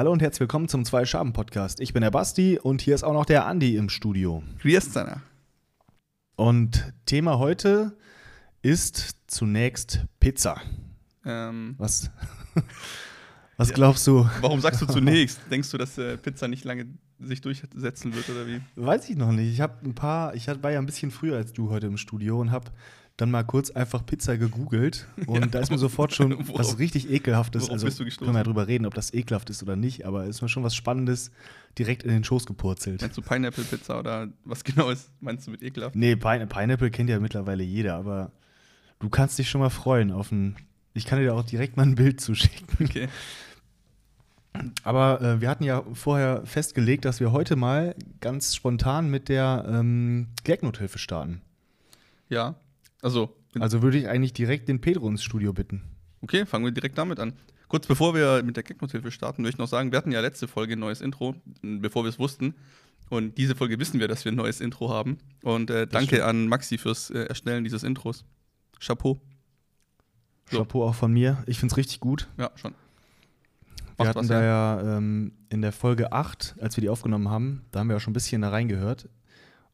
Hallo und herzlich willkommen zum Zwei Schaben Podcast. Ich bin der Basti und hier ist auch noch der Andi im Studio. Grüß. Und Thema heute ist zunächst Pizza. Ähm, Was, was glaubst du? warum sagst du zunächst? Denkst du, dass äh, Pizza nicht lange sich durchsetzen wird oder wie? Weiß ich noch nicht. Ich habe ein paar, ich war ja ein bisschen früher als du heute im Studio und habe dann mal kurz einfach Pizza gegoogelt und Ja. da ist mir sofort schon Worauf- was richtig ekelhaftes. worauf Also bist du gestoßen? können wir ja drüber reden, ob das ekelhaft ist oder nicht, aber ist mir schon was Spannendes direkt in den Schoß gepurzelt. Meinst du Pineapple Pizza oder was genau ist? Meinst du mit ekelhaft? Nee, Pine Pineapple kennt ja mittlerweile jeder, aber du kannst dich schon mal freuen auf ein. Ich kann dir auch direkt mal ein Bild zuschicken. Okay. Aber äh, wir hatten ja vorher festgelegt, dass wir heute mal ganz spontan mit der ähm, Gagnothilfe starten. Ja. Also, Also würde ich eigentlich direkt den Pedro ins Studio bitten. okay, fangen wir direkt damit an. Kurz bevor wir mit der Gagnothilfe starten, möchte ich noch sagen, wir hatten ja letzte Folge ein neues Intro, bevor wir es wussten. Und diese Folge wissen wir, dass wir ein neues Intro haben. Und äh, danke stimmt. an Maxi fürs äh, Erstellen dieses Intros. Chapeau. So. Chapeau auch von mir. Ich finde es richtig gut. Ja, schon. Wir hatten was, da ja. ja ähm, in der Folge 8, als wir die aufgenommen haben, da haben wir ja schon ein bisschen da reingehört.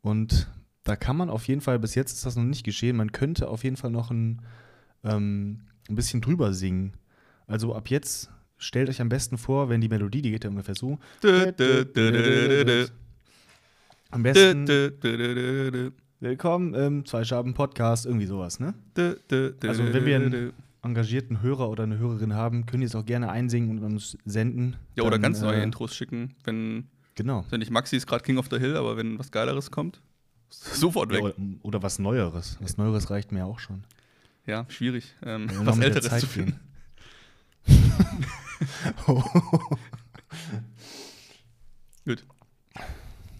Und da kann man auf jeden Fall, bis jetzt ist das noch nicht geschehen, man könnte auf jeden Fall noch ein, ähm, ein bisschen drüber singen. Also ab jetzt stellt euch am besten vor, wenn die Melodie, die geht ja ungefähr so. Am besten willkommen im Zwei Schaben Podcast, irgendwie sowas, ne? Also wenn wir einen engagierten Hörer oder eine Hörerin haben, können die es auch gerne einsingen und uns senden. Ja, oder Dann, ganz neue äh, Intros schicken. Wenn, Genau. wenn nicht Maxi ist gerade King of the Hill, aber wenn was Geileres kommt, sofort Ja, weg. oder, oder was Neueres. Was Neueres reicht mir auch schon. Ja, schwierig. Ähm, Ja, was Älteres zu finden. Gut.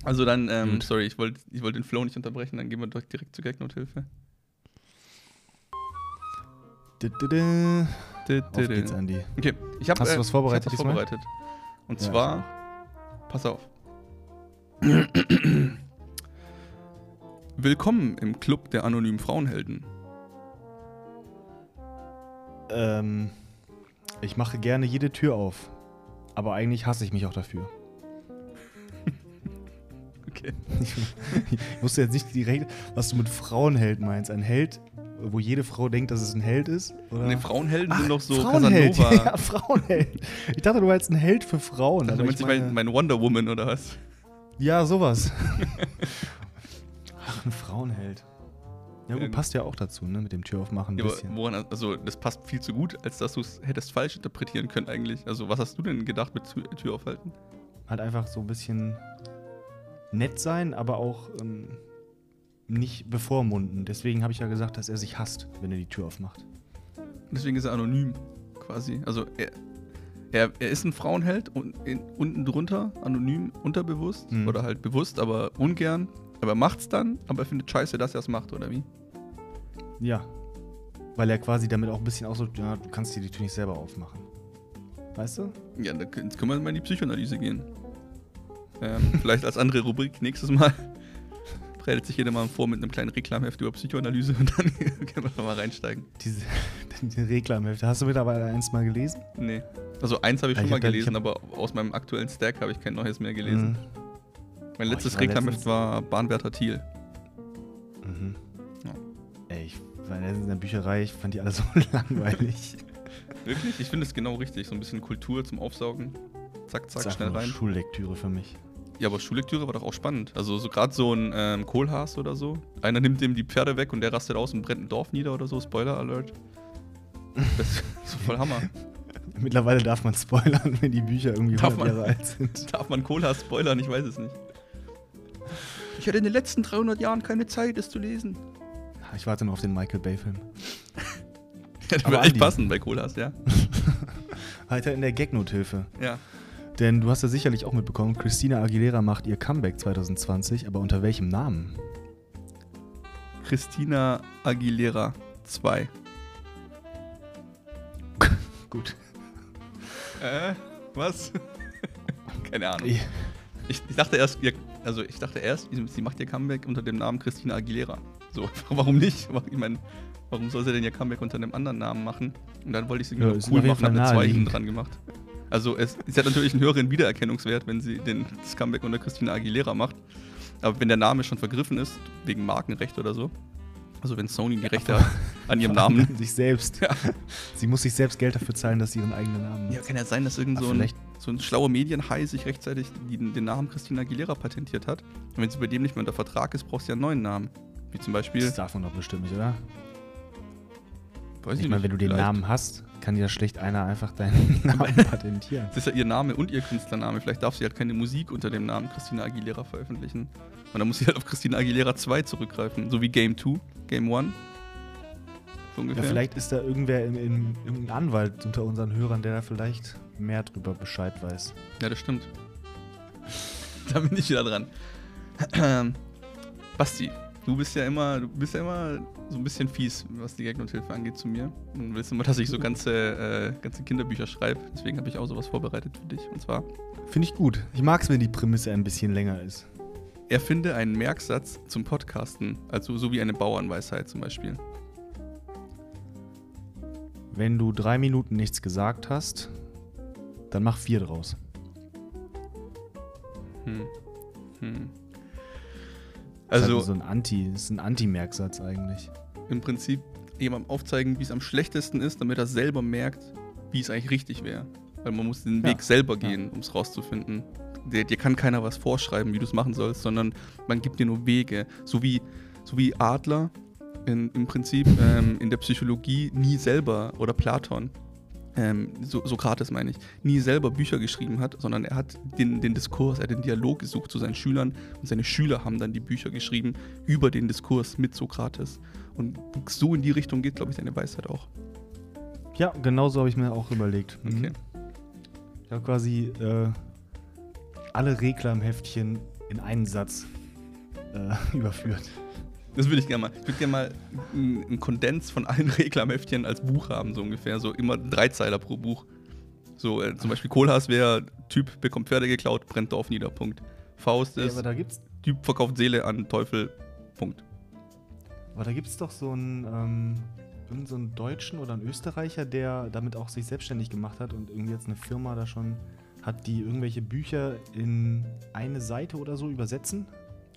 Also dann, ähm, Gut. sorry, ich wollte ich wollt den Flow nicht unterbrechen, dann gehen wir direkt zur Gagnothilfe. Auf geht's, Andi. Okay, ich habe Hast du was vorbereitet ich hab was vorbereitet. Und Ja, zwar, pass auf. Willkommen im Club der anonymen Frauenhelden. Ähm, ich mache gerne jede Tür auf. Aber eigentlich hasse ich mich auch dafür. Okay. Ich, wusste jetzt nicht direkt, was du mit Frauenheld meinst. Ein Held, wo jede Frau denkt, dass es ein Held ist? Oder? Ne, Frauenhelden Ach, sind doch so Frauenheld. Casanova. Ja, Frauenheld. Ich dachte, du meinst ein Held für Frauen. Also aber meinst ich du mein, mein Wonder Woman oder was? Ja, sowas. Ach, ein Frauenheld. Ja gut, Ja, passt ja auch dazu, ne? Mit dem Tür aufmachen ein Ja, bisschen. woran, also das passt viel zu gut, als dass du es hättest falsch interpretieren können eigentlich. Also was hast du denn gedacht mit Tür, Tür aufhalten? Halt einfach so ein bisschen nett sein, aber auch ähm, nicht bevormunden. Deswegen habe ich ja gesagt, dass er sich hasst, wenn er die Tür aufmacht. Deswegen ist er anonym quasi. Also er, er, er ist ein Frauenheld und in, unten drunter, anonym, unterbewusst Mhm. oder halt bewusst, aber ungern. Aber er macht's dann, aber er findet scheiße, dass er es macht, oder wie? Ja. Weil er quasi damit auch ein bisschen so, ja, du kannst dir die Tür nicht selber aufmachen. Weißt du? Ja, da können jetzt können wir mal in die Psychoanalyse gehen. Ähm, vielleicht als andere Rubrik nächstes Mal. Bereitet sich jeder mal vor mit einem kleinen Reklamheft über Psychoanalyse und dann können wir mal reinsteigen. Diese, diese Reklamhefte. Hast du mittlerweile eins mal gelesen? Nee. Also eins habe ich Ja, schon ich mal gelesen, aber aus meinem aktuellen Stack habe ich kein neues mehr gelesen. Mhm. Mein Oh, letztes war Reklamheft war Bahnwärter Thiel. Mhm. Ja. Ey, ich war letztens in der Bücherei, ich fand die alle so langweilig. Wirklich? Ich finde es genau richtig. So ein bisschen Kultur zum Aufsaugen. Zack, zack, schnell rein. Schullektüre für mich. Ja, aber Schullektüre war doch auch spannend. Also so gerade so ein ähm, Kohlhaas oder so. Einer nimmt dem die Pferde weg und der rastet aus und brennt ein Dorf nieder oder so. Spoiler Alert. Das ist so voll Hammer. Mittlerweile darf man spoilern, wenn die Bücher irgendwie Darf 100 man? Jahre alt sind. Darf man Kohlhaas spoilern? Ich weiß es nicht. Ich hatte in den letzten 300 Jahren keine Zeit, es zu lesen. Ich warte noch auf den Michael Bay-Film. Ja, das Aber würde echt passen bei Kohlhaas, ja. Weiter in der Gagnothilfe. Ja. Denn du hast ja sicherlich auch mitbekommen, Christina Aguilera macht ihr Comeback 2020, aber unter welchem Namen? Christina Aguilera 2. Gut. Äh, was? Keine Ahnung. Ich, Ich, ich dachte erst, ihr, also ich dachte erst, sie macht ihr Comeback unter dem Namen Christina Aguilera. So, warum nicht? Ich meine, warum soll sie denn ihr Comeback unter einem anderen Namen machen? Und dann wollte ich sie Ja, cool machen, habe eine 2 hinten dran gemacht. Also es, sie hat natürlich einen höheren Wiedererkennungswert, wenn sie den, das Comeback unter Christina Aguilera macht. Aber wenn der Name schon vergriffen ist, wegen Markenrecht oder so, also wenn Sony die Rechte an ihrem Namen. Sich selbst. Ja. Sie muss sich selbst Geld dafür zahlen, dass sie ihren eigenen Namen Ja, kann ja sein, dass irgend Ah, so ein, so ein schlauer Medienhai sich rechtzeitig den, den Namen Christina Aguilera patentiert hat. Und wenn sie bei dem nicht mehr unter Vertrag ist, brauchst du ja einen neuen Namen. Wie zum Beispiel, Das darf man doch bestimmt nicht, oder? weiß Ich meine, wenn du den Namen hast, kann ja schlecht einer einfach deinen Namen patentieren. Das ist ja ihr Name und ihr Künstlername. Vielleicht darf sie halt keine Musik unter dem Namen Christina Aguilera veröffentlichen. Und dann muss sie halt auf Christina Aguilera 2 zurückgreifen. So wie Game 2, Game 1. So Ja, vielleicht ist da irgendwer in, in, irgendein Anwalt unter unseren Hörern, der da vielleicht mehr drüber Bescheid weiß. Ja, das stimmt. da bin ich wieder dran. Basti, du bist ja immer, du bist ja immer so ein bisschen fies, was die Gag-Nothilfe angeht zu mir. Und willst immer, dass ich so ganze, äh, ganze Kinderbücher schreibe. Deswegen habe ich auch sowas vorbereitet für dich. Und zwar, Finde ich gut. Ich mag es, wenn die Prämisse ein bisschen länger ist. erfinde einen Merksatz zum Podcasten. Also so wie eine Bauernweisheit zum Beispiel. Wenn du drei Minuten nichts gesagt hast, dann mach vier draus. Hm. Hm. Das ist Also halt so ein Anti, ist ein Anti-Merksatz eigentlich. im Prinzip jemandem aufzeigen, wie es am schlechtesten ist, damit er selber merkt, wie es eigentlich richtig wäre. Weil man muss den Ja. Weg selber Ja. gehen, um es rauszufinden. Dir, dir kann keiner was vorschreiben, wie du es machen sollst, sondern man gibt dir nur Wege. So wie, so wie Adler in, im Prinzip ähm, in der Psychologie nie selber oder Platon, ähm, so, Sokrates meine ich, nie selber Bücher geschrieben hat, sondern er hat den, den Diskurs, er hat den Dialog gesucht zu seinen Schülern und seine Schüler haben dann die Bücher geschrieben über den Diskurs mit Sokrates. Und so in die Richtung geht, glaube ich, deine Weisheit auch. Ja, genau so habe ich mir auch überlegt. Mhm. Okay. Ich habe quasi äh, alle Reklamheftchen in einen Satz äh, überführt. Das würde ich gerne mal. Ich würde gerne mal einen Kondens von allen Reklamheftchen als Buch haben, so ungefähr. So immer drei Zeiler pro Buch. So, äh, zum Beispiel Kohlhaas wäre, Typ bekommt Pferde geklaut, brennt Dorf nieder, Punkt. Faust Ja, ist, aber da gibt's, Typ verkauft Seele an Teufel, Punkt. aber da gibt's doch so einen, ähm, irgend so einen Deutschen oder einen Österreicher, der damit auch sich selbstständig gemacht hat und irgendwie jetzt eine Firma da schon hat, die irgendwelche Bücher in eine Seite oder so übersetzen,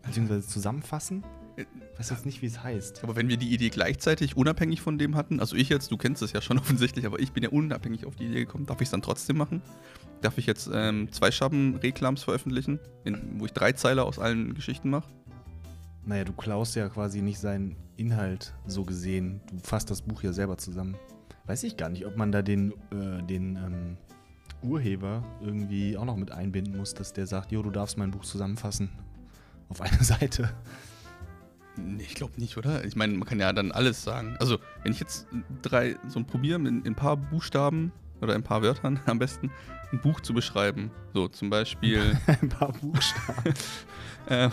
beziehungsweise zusammenfassen. Ich weiß jetzt nicht, wie es heißt. Aber wenn wir die Idee gleichzeitig unabhängig von dem hatten, also ich jetzt, du kennst es ja schon offensichtlich, aber ich bin ja unabhängig auf die Idee gekommen, darf ich es dann trotzdem machen? Darf ich jetzt ähm, zwei Schaben-Reklams veröffentlichen, in, wo ich drei Zeiler aus allen Geschichten mache? Naja, du klaust ja quasi nicht seinen Inhalt so gesehen. Du fasst das Buch ja selber zusammen. Weiß ich gar nicht, ob man da den, äh, den ähm, Urheber irgendwie auch noch mit einbinden muss, dass der sagt, jo, du darfst mein Buch zusammenfassen. Auf eine Seite. Nee, ich glaube nicht, oder? Ich meine, man kann ja dann alles sagen. Also, wenn ich jetzt drei, so ein Probieren in, in ein paar Buchstaben oder ein paar Wörtern am besten, ein Buch zu beschreiben. So, zum Beispiel. Ein paar Buchstaben. äh,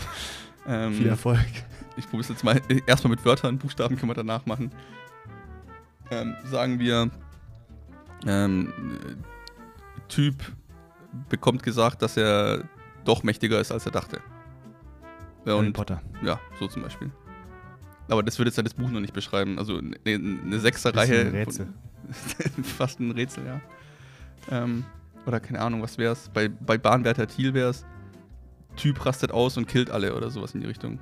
ähm, Viel Erfolg. ich probiere es jetzt mal erstmal mit Wörtern, Buchstaben können wir danach machen. Ähm, sagen wir, ähm, äh, Typ bekommt gesagt, dass er doch mächtiger ist, als er dachte. Ja, Harry und Potter. ja, so zum Beispiel. Aber das würde jetzt ja das Buch noch nicht beschreiben. Also eine, eine Bisschen Sechserreihe. ein Rätsel. Von, fast ein Rätsel, ja. Ähm, oder keine Ahnung, was wär's? Bei, bei Bahnwärter Thiel wär's, Typ rastet aus und killt alle oder sowas in die Richtung.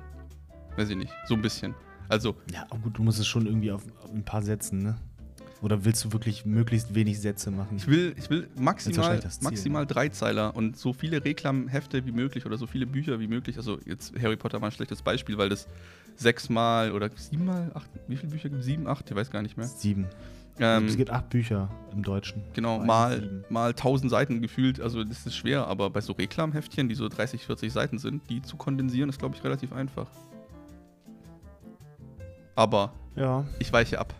Weiß ich nicht. So ein bisschen. Also, Ja, aber gut, du musst es schon irgendwie auf, auf ein paar Sätzen, ne? Oder willst du wirklich möglichst wenig Sätze machen? ich will, ich will maximal, Ziel, maximal drei Zeiler und so viele Reklamhefte wie möglich oder so viele Bücher wie möglich. Also jetzt Harry Potter war ein schlechtes Beispiel, weil das sechsmal oder siebenmal, acht, wie viele Bücher gibt es? Sieben, acht? Ich weiß gar nicht mehr. Sieben. Ähm, es gibt acht Bücher im Deutschen. Genau, mal, sieben. mal 1000 Seiten gefühlt, also das ist schwer, aber bei so Reklamheftchen, die so 30, 40 Seiten sind, die zu kondensieren, ist, glaube ich, relativ einfach. Aber Ja. ich weiche ab.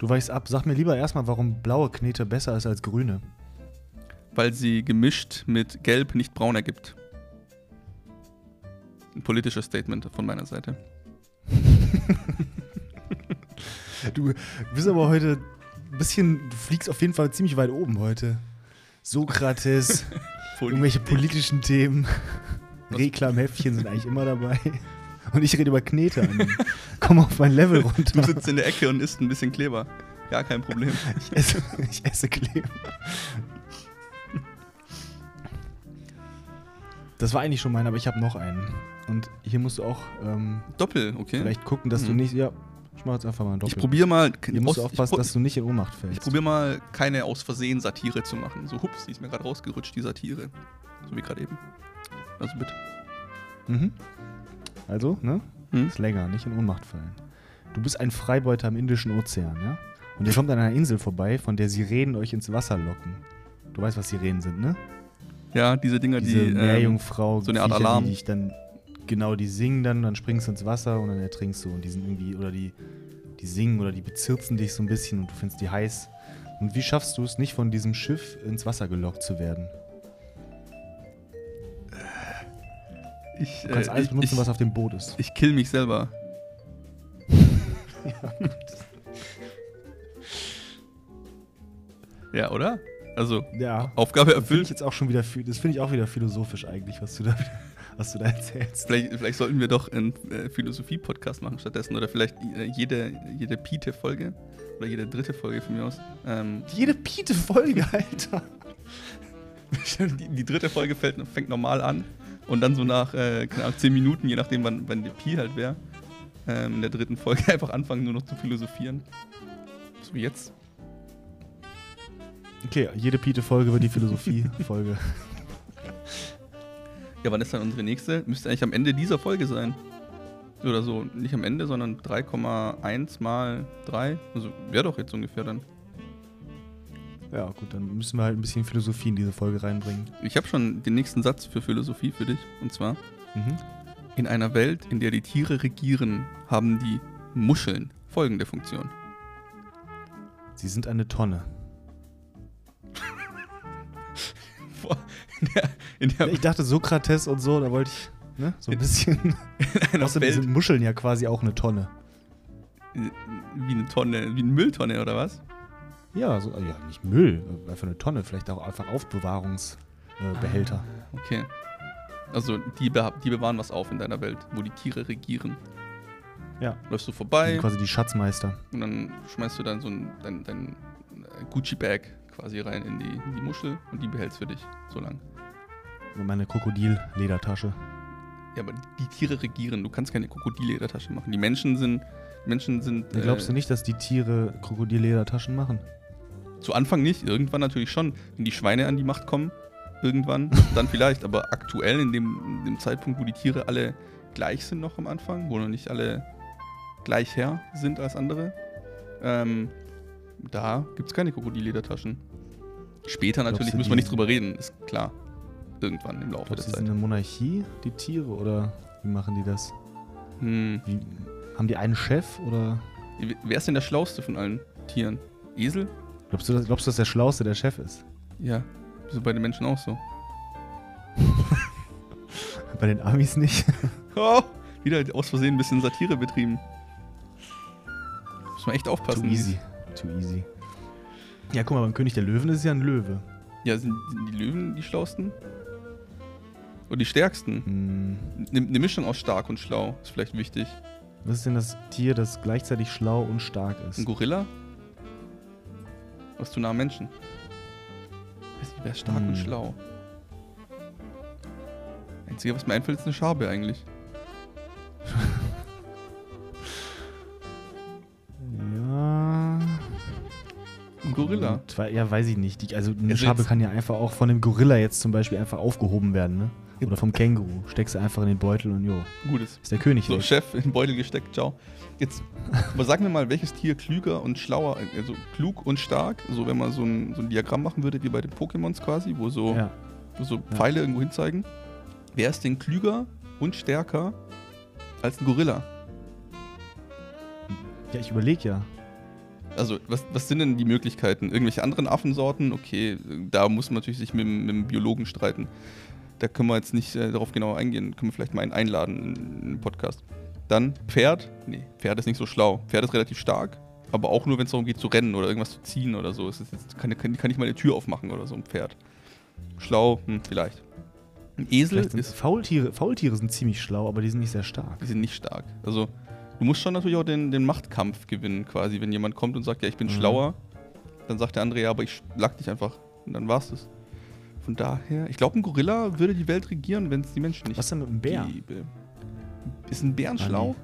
Du weichst ab. Sag mir lieber erstmal, warum blaue Knete besser ist als grüne. Weil sie gemischt mit Gelb nicht braun ergibt. Ein politisches Statement von meiner Seite. Du bist aber heute ein bisschen, du fliegst auf jeden Fall ziemlich weit oben heute. Sokrates, irgendwelche politischen Themen, Reklamheftchen sind eigentlich immer dabei. Und ich rede über Knete. Komm auf mein Level runter. Du sitzt in der Ecke und isst ein bisschen Kleber. Gar kein Problem. Ich esse, ich esse Kleber. Das war eigentlich schon mein, aber ich habe noch einen. Und hier musst du auch. Ähm, Doppel, okay. Vielleicht gucken, dass mhm. du nicht. Ja, ich mach jetzt einfach mal ein Doppel. Ich probiere mal. Hier musst du aufpassen, dass du nicht in Ohnmacht fällst. Ich probiere mal, keine aus Versehen Satire zu machen. So, hups, die ist mir gerade rausgerutscht, die Satire. So wie gerade eben. Also bitte. Mhm. Also, ne? Hm? Ist länger, nicht in Ohnmacht fallen. Du bist ein Freibeuter im Indischen Ozean, ja? Und ihr kommt an einer Insel vorbei, von der Sirenen euch ins Wasser locken. Du weißt, was Sirenen sind, ne? Ja, diese Dinger, Diese die. ähm, Meerjungfrau, so eine Art Viecher, Alarm. Die dich dann, genau, die singen dann, dann springst du ins Wasser und dann ertrinkst du. Und die sind irgendwie, oder die, die singen oder die bezirzen dich so ein bisschen und du findest die heiß. Und wie schaffst du es nicht, von diesem Schiff ins Wasser gelockt zu werden? Ich, Du kannst äh, alles ich, benutzen, ich, was auf dem Boot ist. ich kill mich selber. ja, oder? Also, Ja. Aufgabe erfüllt. jetzt auch schon wieder, das finde ich auch wieder philosophisch eigentlich, was du da, was du da erzählst. Vielleicht, vielleicht sollten wir doch einen äh, Philosophie-Podcast machen stattdessen. Oder vielleicht äh, jede, jede Pite-Folge oder jede dritte Folge von mir aus. Ähm, Jede Piete-Folge, Alter. die, die dritte Folge fällt, fängt normal an und dann so nach, äh, Ahnung, 10 Minuten, je nachdem, wann, wann die Pi halt wäre, ähm, in der dritten Folge einfach anfangen, nur noch zu philosophieren. So wie jetzt. Okay, jede Piete-Folge wird die Philosophie-Folge. Ja, wann ist dann unsere nächste? Müsste eigentlich am Ende dieser Folge sein. Oder so, nicht am Ende, sondern 3,1 mal 3. Also wäre doch jetzt ungefähr dann. Ja, gut, dann müssen wir halt ein bisschen Philosophie in diese Folge reinbringen. Ich habe schon den nächsten Satz für Philosophie für dich. Und zwar: Mhm. In einer Welt, in der die Tiere regieren, haben die Muscheln folgende Funktion. Sie sind eine Tonne. Boah, In der, in der, Ich dachte Sokrates und so, da wollte ich ne, so ein bisschen. Außerdem sind Muscheln ja quasi auch eine Tonne. wie eine Tonne, wie eine Mülltonne oder was? Ja, so, ja nicht Müll, äh, einfach eine Tonne, vielleicht auch einfach Aufbewahrungsbehälter. Äh, Behälter. Okay. Also die, beha- die bewahren was auf in deiner Welt, wo die Tiere regieren. Ja. Läufst du Die vorbei sind quasi die Schatzmeister. und dann schmeißt du dann so ein, dein, dein Gucci-Bag quasi rein in die, in die Muschel und die behältst für dich so lang. Und meine Krokodil-Ledertasche. Ja, aber die Tiere regieren. Du kannst keine Krokodilledertasche machen. Die Menschen sind. Menschen sind. Ja, glaubst du äh, nicht, dass die Tiere Krokodil-Ledertaschen machen? Zu Anfang nicht, irgendwann natürlich schon. Wenn die Schweine an die Macht kommen, irgendwann, dann vielleicht. Aber aktuell, in dem, in dem Zeitpunkt, wo die Tiere alle gleich sind noch am Anfang, wo noch nicht alle gleich her sind als andere, ähm, da gibt es keine Krokodilledertaschen. Später natürlich müssen wir nicht drüber reden, ist klar. Irgendwann im Laufe Glaubst der du, die sind Zeit. eine Monarchie, die Tiere, oder wie machen die das? Hm. Wie, haben die einen Chef oder Wer ist denn der Schlauste von allen Tieren? Esel? Glaubst du, dass- glaubst du, dass der Schlauste der Chef ist? Ja. So bei den Menschen auch so. Bei den Amis nicht? Oh, wieder aus Versehen ein bisschen Satire betrieben. Muss man echt Too aufpassen. easy. Too easy. Ja, guck mal, beim König der Löwen ist es ja ein Löwe. Ja, sind, sind die Löwen die schlausten? Oder die stärksten? Hm, Eine ne Mischung aus stark und schlau ist vielleicht wichtig. was ist denn das Tier, das gleichzeitig schlau und stark ist? Ein Gorilla? Was nah am Menschen? Weiß nicht, wer ist stark Hm. und schlau? Einzige, was mir einfällt, ist eine Schabe eigentlich. Ja. Ein Gorilla. Ja, weiß ich nicht. Die, also eine Also Schabe kann ja einfach auch von dem Gorilla jetzt zum Beispiel einfach aufgehoben werden, ne? Oder vom Känguru. Steckst du einfach in den Beutel und jo, Gutes. ist der König So, weg. Chef in den Beutel gesteckt, ciao. Jetzt, aber sag mir mal, welches Tier klüger und schlauer, also klug und stark, so wenn man so ein, so ein Diagramm machen würde, wie bei den Pokémons quasi, wo so, Ja. wo so Pfeile irgendwo hin zeigen. Wer ist denn klüger und stärker als ein Gorilla? ja, ich überlege ja. Also, was, was sind denn die Möglichkeiten? Irgendwelche anderen Affensorten? Okay, da muss man natürlich sich mit, mit dem Biologen streiten. Da können wir jetzt nicht äh, darauf genau eingehen. Können wir vielleicht mal einen einladen in, in den Podcast. Dann Pferd. Nee, Pferd ist nicht so schlau. Pferd ist relativ stark, aber auch nur, wenn es darum geht zu rennen oder irgendwas zu ziehen oder so. Es ist jetzt, kann, kann, kann nicht mal eine Tür aufmachen oder so ein Pferd. Schlau, hm, vielleicht. Ein Esel ist Faultiere, Faultiere sind ziemlich schlau, aber die sind nicht sehr stark. die sind nicht stark. Also, du musst schon natürlich auch den, den Machtkampf gewinnen, quasi. Wenn jemand kommt und sagt, ja, ich bin Mhm. schlauer, dann sagt der andere, ja, aber ich schlag dich einfach. Und dann war's das. Von daher, ich glaube, ein Gorilla würde die Welt regieren, wenn es die Menschen nicht Was denn mit einem Bär? gäbe. Ist ein Bären Ah, schlau?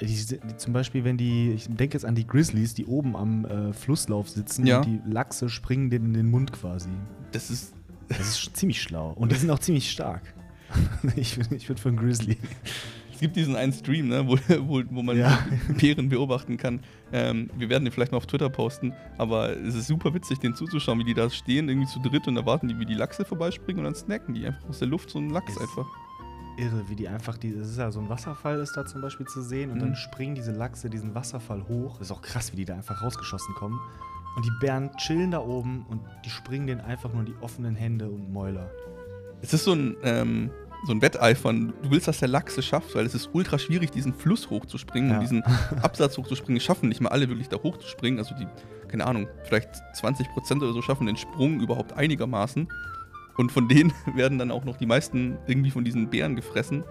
Die, die, zum Beispiel, wenn die, ich denke jetzt an die Grizzlies, die oben am äh, Flusslauf sitzen Ja. und die Lachse springen denen in den Mund quasi. Das ist. Das ist ziemlich schlau. Und die sind auch ziemlich stark. ich ich würde für einen Grizzly. Es gibt diesen einen Stream, ne, wo, wo, wo man Ja. Bären beobachten kann. Ähm, wir werden den vielleicht mal auf Twitter posten, aber es ist super witzig, den zuzuschauen, wie die da stehen, irgendwie zu dritt und erwarten die, wie die Lachse vorbeispringen und dann snacken die einfach aus der Luft so einen Lachs Ist- einfach. Irre, wie die einfach, die, das ist ja so ein Wasserfall ist da zum Beispiel zu sehen und Mhm. dann springen diese Lachse diesen Wasserfall hoch. Das ist auch krass, wie die da einfach rausgeschossen kommen. Und die Bären chillen da oben und die springen denen einfach nur in die offenen Hände und Mäuler. Es ist so ein, ähm, so ein Wetteifern. Du willst, dass der Lachs es schafft, weil es ist ultra schwierig, diesen Fluss hochzuspringen Ja. und diesen Absatz hochzuspringen. Es schaffen nicht mal alle wirklich da hochzuspringen. Also die, keine Ahnung, vielleicht 20% oder so schaffen den Sprung überhaupt einigermaßen. Und von denen werden dann auch noch die meisten irgendwie von diesen Bären gefressen.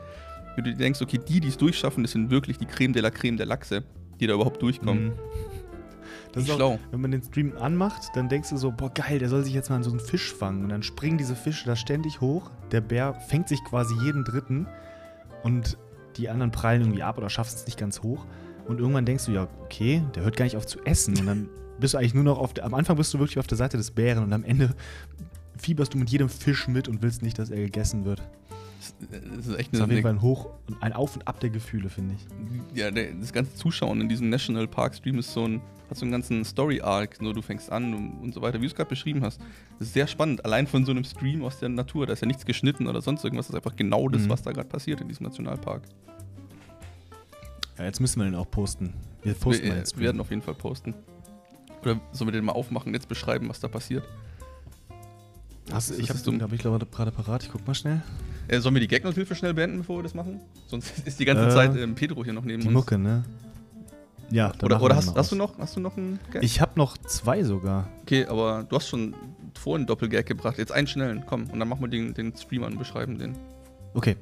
Wenn du dir denkst, okay, die, die es durchschaffen, das sind wirklich die Creme de la Creme der Lachse, die da überhaupt durchkommen. Mhm. Das ist auch, schlau. wenn man den Stream anmacht, dann denkst du so, boah geil, der soll sich jetzt mal an so einen Fisch fangen. Und dann springen diese Fische da ständig hoch. Der Bär fängt sich quasi jeden dritten und die anderen prallen irgendwie ab oder schaffen es nicht ganz hoch. Und irgendwann denkst du, ja, okay, der hört gar nicht auf zu essen. Und dann bist du eigentlich nur noch auf der, am Anfang bist du wirklich auf der Seite des Bären und am Ende fieberst du mit jedem Fisch mit und willst nicht, dass er gegessen wird. Das ist echt Das ist auf eine, jeden Fall ein Hoch und ein Auf und Ab der Gefühle, finde ich. ja, der, das ganze Zuschauen in diesem National Park Stream ist so ein, hat so einen ganzen Story-Arc, so du fängst an und, und so weiter, wie du es gerade beschrieben hast. Das ist sehr spannend, allein von so einem Stream aus der Natur, da ist ja nichts geschnitten oder sonst irgendwas, das ist einfach genau das, Mhm. was da gerade passiert in diesem Nationalpark. Ja, jetzt müssen wir den auch posten. Wir posten wir, den äh, wir werden auf jeden Fall posten. Oder sollen wir den mal aufmachen, jetzt beschreiben, was da passiert? Hast, ich habe ist so ein- hab ich glaube gerade parat. Ich guck mal schnell. Äh, sollen wir die Gagnothilfe schnell beenden, bevor wir das machen? Sonst ist die ganze Äh, Zeit ähm, Pedro hier noch neben Die uns. Mucke, ne? Ja, Oder, oder hast, hast, du noch, hast du noch einen Gag? Ich habe noch zwei sogar. Okay, aber du hast schon vorhin einen Doppelgag gebracht. Jetzt einen schnellen, komm. Und dann machen wir den, den Stream an und beschreiben den. Okay.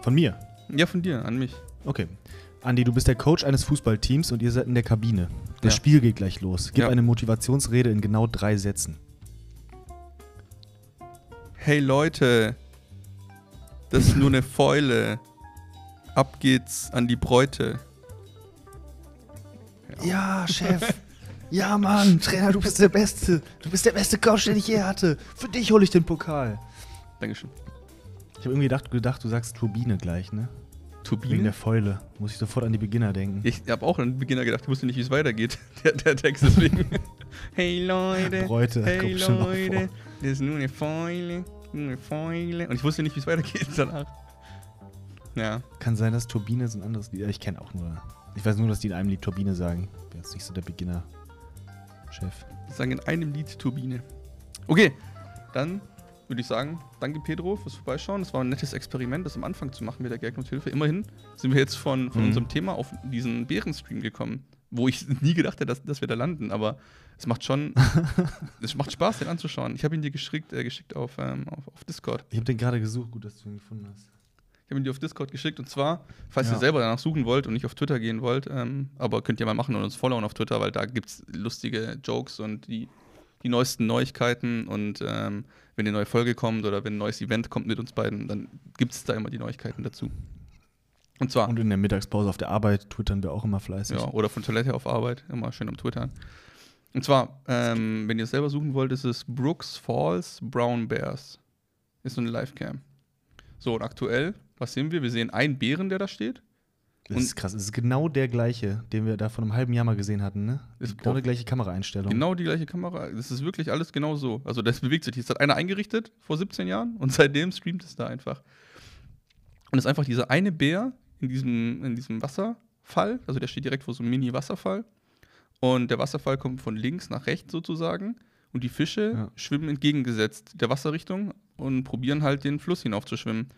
Von mir. Ja, von dir, an mich. Okay. Andi, du bist der Coach eines Fußballteams und ihr seid in der Kabine. Das Ja. Spiel geht gleich los. Gib Ja. eine Motivationsrede in genau drei Sätzen. Hey Leute, das ist nur eine Fäule. Ab geht's an die Bräute. Ja, Chef. ja, Mann. Trainer, du bist der Beste. Du bist der beste Coach, den ich je hatte. Für dich hole ich den Pokal. Dankeschön. Ich habe irgendwie gedacht, gedacht, du sagst Turbine gleich, ne? Wegen Turbine? der Fäule. Muss ich sofort an die Beginner denken. Ich habe auch an den Beginner gedacht, ich wusste nicht, wie es weitergeht. Der, der Text deswegen. hey Leute, Bräute, hey Leute, das ist nur eine Fäule. Und ich wusste nicht, wie es weitergeht danach. Ja, Kann sein, dass Turbine so ein anderes Lied. Ich kenne auch nur. Ich weiß nur, dass die in einem Lied Turbine sagen. Ich bin jetzt nicht so der Beginner-Chef. wir sagen in einem Lied Turbine. Okay, dann würde ich sagen, danke Pedro fürs Vorbeischauen. Das war ein nettes Experiment, das am Anfang zu machen mit der Gagnothilfe. Immerhin sind wir jetzt von, von Mhm. unserem Thema auf diesen Bärenstream gekommen, wo ich nie gedacht hätte, dass, dass wir da landen. Aber es macht schon, es macht Spaß, den anzuschauen. Ich habe ihn dir geschickt, äh, geschickt auf, ähm, auf, auf Discord. Ich habe den gerade gesucht. Gut, dass du ihn gefunden hast. Ich habe ihn dir auf Discord geschickt und zwar, falls Ja. ihr selber danach suchen wollt und nicht auf Twitter gehen wollt, ähm, aber könnt ihr mal machen und uns followen auf Twitter, weil da gibt es lustige Jokes und die, die neuesten Neuigkeiten und ähm, wenn eine neue Folge kommt oder wenn ein neues Event kommt mit uns beiden, dann gibt es da immer die Neuigkeiten dazu. Und zwar, Und in der Mittagspause auf der Arbeit twittern wir auch immer fleißig. ja, oder von Toilette auf Arbeit, immer schön am Twittern. Und zwar, ähm, wenn ihr es selber suchen wollt, ist es Brooks Falls Brown Bears. Ist so eine Livecam. So, und aktuell, was sehen wir? Wir sehen einen Bären, der da steht. Das ist krass. Es ist genau der gleiche, den wir da vor einem halben Jahr mal gesehen hatten, ne? Ist genau die gleiche Kameraeinstellung. Genau die gleiche Kamera. Das ist wirklich alles genau so. Also das bewegt sich. Das hat einer eingerichtet vor 17 Jahren und seitdem streamt es da einfach. Und es ist einfach dieser eine Bär in diesem, in diesem Wasserfall. Also der steht direkt vor so einem Mini-Wasserfall. Und der Wasserfall kommt von links nach rechts sozusagen. Und die Fische Ja. schwimmen entgegengesetzt der Wasserrichtung und probieren halt den Fluss hinaufzuschwimmen.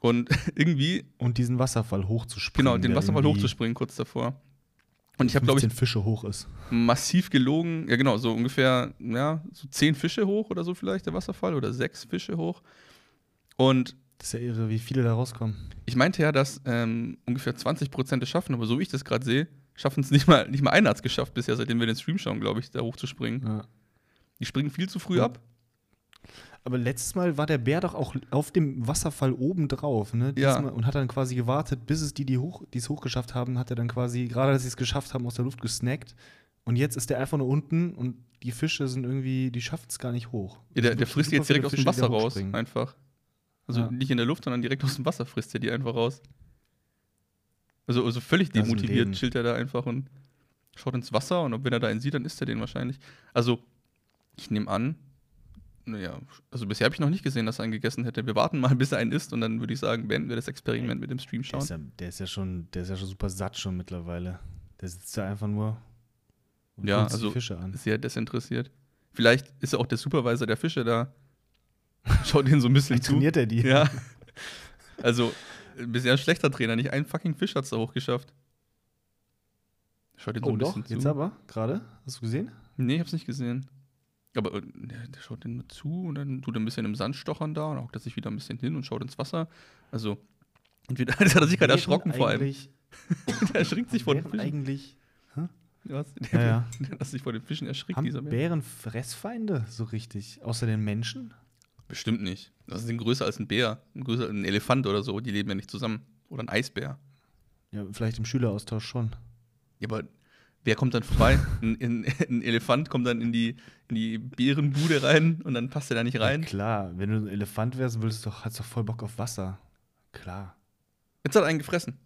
Und irgendwie, Und diesen Wasserfall hochzuspringen. genau, den Wasserfall hochzuspringen kurz davor. Und ich habe, glaube ich, 15 Fische hoch ist. massiv gelogen. Ja, genau, so ungefähr, ja, so zehn Fische hoch oder so vielleicht der Wasserfall oder sechs Fische hoch. Und Das ist ja irre, wie viele da rauskommen. ich meinte ja, dass ähm, ungefähr 20 Prozent es schaffen, aber so wie ich das gerade sehe, schaffen es nicht mal, nicht mal einer hat es geschafft bisher, seitdem wir den Stream schauen, glaube ich, da hochzuspringen. Ja. Die springen viel zu früh Ja. ab. Aber letztes Mal war der Bär doch auch auf dem Wasserfall oben drauf, ne? Ja. Und hat dann quasi gewartet, bis es die, die hoch, die es hochgeschafft haben, hat er dann quasi, gerade als sie es geschafft haben, aus der Luft gesnackt. Und jetzt ist der einfach nur unten und die Fische sind irgendwie, die schaffen es gar nicht hoch. Ja, der, der frisst jetzt direkt aus dem Wasser raus, einfach. Also Ja. nicht in der Luft, sondern direkt aus dem Wasser frisst er die einfach raus. Also, also völlig demotiviert chillt er da einfach und schaut ins Wasser und ob- wenn er da einen sieht, dann isst er den wahrscheinlich. Also, ich nehme an, naja, also bisher habe ich noch nicht gesehen, dass er einen gegessen hätte. Wir warten mal, bis er einen isst und dann würde ich sagen, beenden wir das Experiment mit dem Stream Der schauen. ist, ja, der ist ja schon, der ist ja schon super satt schon mittlerweile. Der sitzt da einfach nur und Ja, also- die Fische an. Sehr desinteressiert. Vielleicht ist er auch der Supervisor der Fische da. Schaut ihn so ein bisschen zu. trainiert er die. Ja. Also, bisher ein schlechter Trainer. Nicht einen fucking Fisch hat es da hochgeschafft. Schaut ihn so Oh ein doch, bisschen jetzt zu. aber, gerade. Hast du gesehen? Nee, ich hab's nicht gesehen. Aber äh, der, der schaut den nur zu und dann tut er ein bisschen im Sand stochern da und hockt er sich wieder ein bisschen hin und schaut ins Wasser. Also, entweder hat er sich gerade erschrocken vor allem. Der erschrickt sich vor den Fischen. eigentlich Was? Ja, ja. Der hat sich vor den Fischen erschrickt, Haben dieser Bär. Bären Fressfeinde so richtig? Außer den Menschen? Bestimmt nicht. Das sind größer als ein Bär, ein größer ein Elefant oder so. Die leben ja nicht zusammen. Oder ein Eisbär. Ja, vielleicht im Schüleraustausch schon. Ja, aber wer kommt dann vorbei? ein, ein, ein Elefant kommt dann in die, in die Bärenbude rein und dann passt er da nicht Ja, rein. klar, wenn du ein Elefant wärst, würdest du doch, hast doch voll Bock auf Wasser. Klar. Jetzt hat er einen gefressen.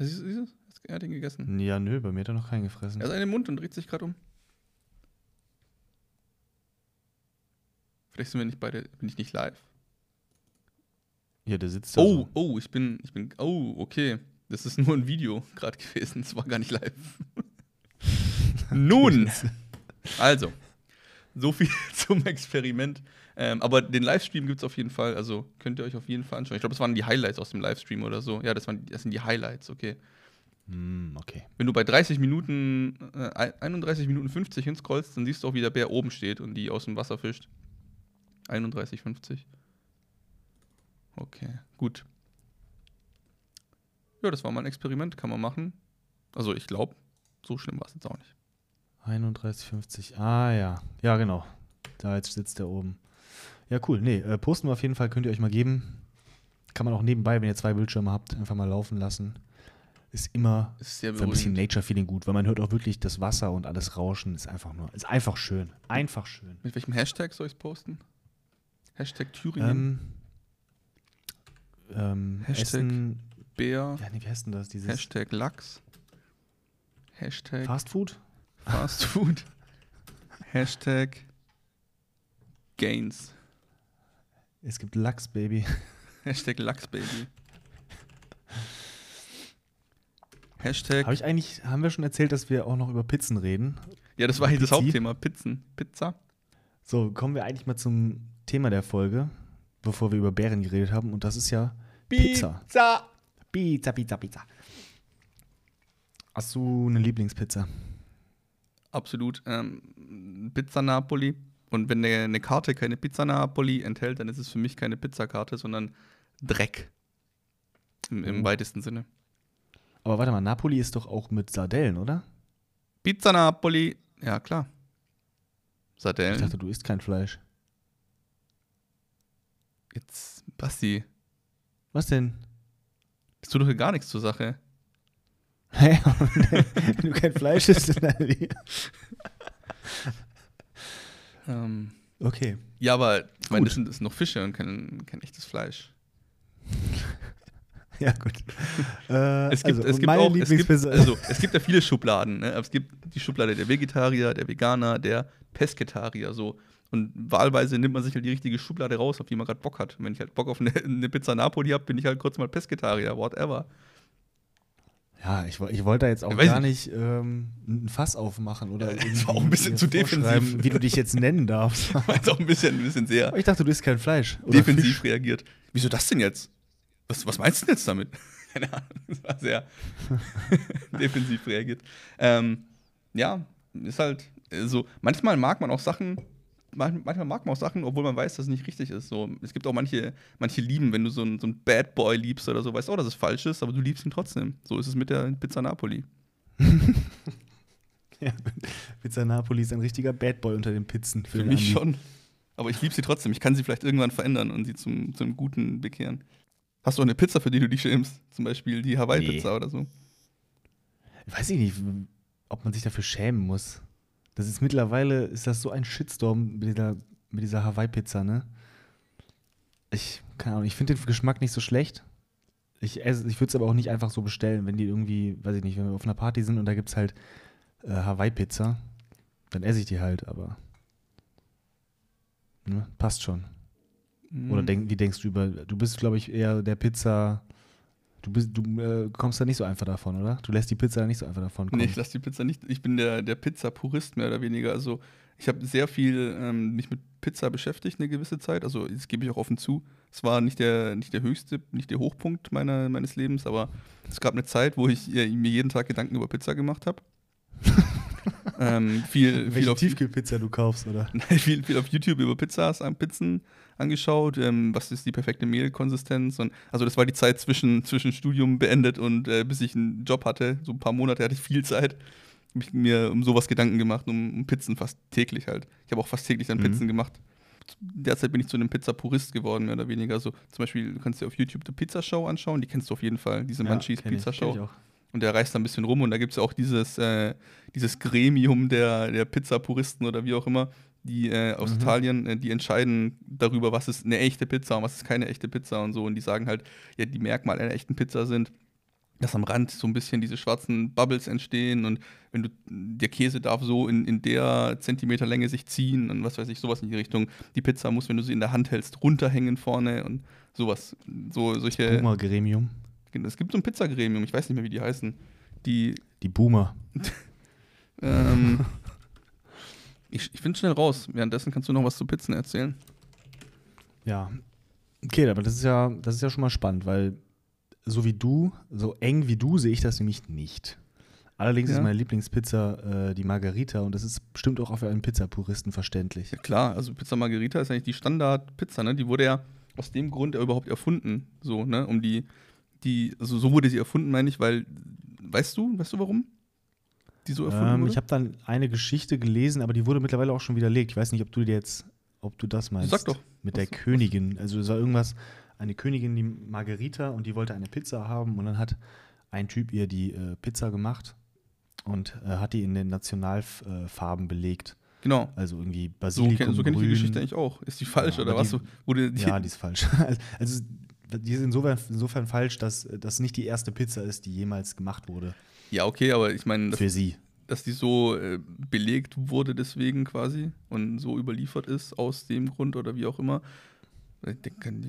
Siehst du, siehst du? Er hat ihn gegessen. Ja, nö, bei mir hat er noch keinen gefressen. Er hat einen im Mund und dreht sich gerade um. Vielleicht sind wir nicht beide, bin ich nicht live. Ja, der sitzt da. Oh, so. oh, ich bin, ich bin, oh, okay. Das ist nur ein Video gerade gewesen, das war gar nicht live. Nun, also, so viel zum Experiment. Ähm, aber den Livestream gibt es auf jeden Fall, also könnt ihr euch auf jeden Fall anschauen. Ich glaube, das waren die Highlights aus dem Livestream oder so. Ja, das, waren, das sind die Highlights, okay. Hm, okay. Wenn du bei 30 Minuten, äh, 31 Minuten 50 hinscrollst, dann siehst du auch, wie der Bär oben steht und die aus dem Wasser fischt. 31,50. Okay, gut. Ja, das war mal ein Experiment, kann man machen. Also ich glaube, so schlimm war es jetzt auch nicht. 31,50. Ah, ja. Ja, genau. Da jetzt sitzt der oben. Ja, cool. Nee, äh, posten wir auf jeden Fall, könnt ihr euch mal geben. Kann man auch nebenbei, wenn ihr zwei Bildschirme habt, einfach mal laufen lassen. Ist immer Ist ein bisschen. Nature-Feeling gut, weil man hört auch wirklich das Wasser und alles rauschen. Ist einfach nur, ist einfach schön. Einfach schön. Mit welchem Hashtag soll ich es posten? Hashtag Thüringen, Ähm, ähm, Hashtag Essen, Bär, ja, nee, wie heißt denn das? Dieses Hashtag Lachs, Hashtag Fast Food? Fast Food, Hashtag Gains, Es gibt Lachs, Baby. Hashtag Lachsbaby. Hashtag. Habe ich eigentlich, haben wir schon erzählt, dass wir auch noch über Pizzen reden? ja, das war hier das? Hauptthema. Pizzen. Pizza. So, kommen wir eigentlich mal zum Thema der Folge, bevor wir über Bären geredet haben. Und das ist ja Pizza. Pizza. Pizza, Pizza, Pizza. Hast du eine Lieblingspizza? Absolut. Ähm, Pizza Napoli. Und wenn eine, Karte keine Pizza Napoli enthält, dann ist es für mich keine Pizzakarte, sondern Dreck. Im, im Oh. weitesten Sinne. Aber warte mal, Napoli ist doch auch mit Sardellen, oder? Pizza Napoli. Ja, klar. Ich Sardellen. dachte, du isst kein Fleisch. Jetzt, Basti. Was denn? Das tut doch gar nichts zur Sache. Hä? Wenn du kein Fleisch isst, dann Ähm, Okay. ja, aber ich meine, das sind, das sind noch Fische und kein, kein echtes Fleisch. Ja, gut. Äh, Es gibt, also, es gibt auch, es gibt, also, es gibt ja viele Schubladen. Ne? Es gibt die Schublade der Vegetarier, der Veganer, der Pesketarier, so. Und wahlweise nimmt man sich halt die richtige Schublade raus, auf die man gerade Bock hat. Und wenn ich halt Bock auf eine, eine Pizza Napoli habe, bin ich halt kurz mal Pesketarier, whatever. Ja, ich, ich wollte da jetzt auch gar ich nicht ähm, ein Fass aufmachen oder Ja, das war auch ein bisschen zu defensiv. wie du dich jetzt nennen darfst. War jetzt auch ein bisschen, ein bisschen sehr Aber ich dachte, du isst kein Fleisch. Defensiv Fisch. reagiert. Wieso das denn jetzt? Was, was meinst du denn jetzt damit? Keine Ahnung, das war sehr defensiv reagiert. Ähm, ja, ist halt äh, so. Manchmal mag man auch Sachen, manchmal mag man auch Sachen, obwohl man weiß, dass es nicht richtig ist. So, es gibt auch manche, manche lieben, wenn du so einen so einen Bad Boy liebst oder so, weißt du, oh, dass es falsch ist, aber du liebst ihn trotzdem. So ist es mit der Pizza Napoli. Ja, Pizza Napoli ist ein richtiger Bad Boy unter den Pizzen. Für, Für mich Andi. schon. Aber ich liebe sie trotzdem. Ich kann sie vielleicht irgendwann verändern und sie zum, zum Guten bekehren. Hast du auch eine Pizza, für die du dich schämst? Zum Beispiel die Hawaii-Pizza Nee. oder so. Weiß ich nicht, ob man sich dafür schämen muss. Das ist mittlerweile, ist das so ein Shitstorm mit dieser, mit dieser Hawaii-Pizza, ne? Ich, keine Ahnung, ich finde den Geschmack nicht so schlecht. Ich, esse- ich würde es aber auch nicht einfach so bestellen, wenn die irgendwie, weiß ich nicht, wenn wir auf einer Party sind und da gibt es halt äh, Hawaii-Pizza, dann esse ich die halt, aber ne, passt schon. Oder Mhm. denk, wie denkst du über, du bist, glaube ich, eher der Pizza, du bist, du äh, kommst da nicht so einfach davon, oder? Du lässt die Pizza nicht so einfach davon kommen. Nee, ich lasse die Pizza nicht. Ich bin der, der Pizza-Purist mehr oder weniger. Also ich habe sehr viel ähm, mich mit Pizza beschäftigt eine gewisse Zeit. Also das gebe ich auch offen zu. Es war nicht der, nicht der höchste, nicht der Hochpunkt meiner, meines Lebens, aber es gab eine Zeit, wo ich äh, mir jeden Tag Gedanken über Pizza gemacht habe. ähm, viel, viel, auf, Tiefkühlpizza du kaufst, oder? viel, viel auf YouTube über Pizzas, an Pizzen angeschaut. Ähm, was ist die perfekte Mehlkonsistenz? Und, also das war die Zeit zwischen, zwischen Studium beendet und äh, bis ich einen Job hatte. So ein paar Monate hatte ich viel Zeit. Habe ich mir um sowas Gedanken gemacht, um, um Pizzen fast täglich halt. Ich habe auch fast täglich dann Mhm. Pizzen gemacht. Derzeit bin ich zu einem Pizza-Purist geworden, mehr oder weniger. Also zum Beispiel, du kannst dir auf YouTube die Pizza-Show anschauen, die kennst du auf jeden Fall, diese Munchies kenn ich, Pizza-Show. ich auch. Und der reist da ein bisschen rum und da gibt es ja auch dieses, äh, dieses Gremium der, der Pizza-Puristen oder wie auch immer, die äh, aus Mhm. Italien, äh, die entscheiden darüber, was ist eine echte Pizza und was ist keine echte Pizza und so. Und die sagen halt, ja, die Merkmale einer echten Pizza sind, dass am Rand so ein bisschen diese schwarzen Bubbles entstehen und wenn du, der Käse darf so in, in der Zentimeterlänge sich ziehen und was weiß ich, sowas in die Richtung. Die Pizza muss, wenn du sie in der Hand hältst, runterhängen vorne und sowas. So, solche. Boomer-Gremium. Es gibt so ein Pizzagremium, ich weiß nicht mehr, wie die heißen. Die, Die Boomer. ähm, ich, ich finde schnell raus. Währenddessen kannst du noch was zu Pizzen erzählen. Ja. Okay, aber das ist ja, das ist ja schon mal spannend, weil so wie du, so eng wie du sehe ich das nämlich nicht. Allerdings Ja. ist meine Lieblingspizza äh, die Margarita und das ist bestimmt auch für einen Pizzapuristen verständlich. Ja klar, also Pizza Margherita ist eigentlich die Standard-Pizza, ne? Die wurde ja aus dem Grund ja überhaupt erfunden, so, ne? Um die, die, also so wurde sie erfunden, meine ich, weil, weißt du, weißt du warum? Die so erfunden Ähm, wurde? ich habe dann eine Geschichte gelesen, aber die wurde mittlerweile auch schon widerlegt. Ich weiß nicht, ob du dir jetzt, ob du das meinst. Sag doch. Mit Was- der Königin. Also es war irgendwas, eine Königin, die Margarita und die wollte eine Pizza haben und dann hat ein Typ ihr die äh, Pizza gemacht und äh, hat die in den Nationalfarben belegt. genau. Also irgendwie So, Basilikum, kenn, so kenne ich die. Geschichte eigentlich auch. Ist die falsch Ja, oder was? die, Ja, die ist falsch. Also die ist insofern, insofern falsch, dass das nicht die erste Pizza ist, die jemals gemacht wurde ja, okay, aber ich meine, dass, für sie. dass die so äh, belegt wurde deswegen quasi und so überliefert ist aus dem Grund oder wie auch immer.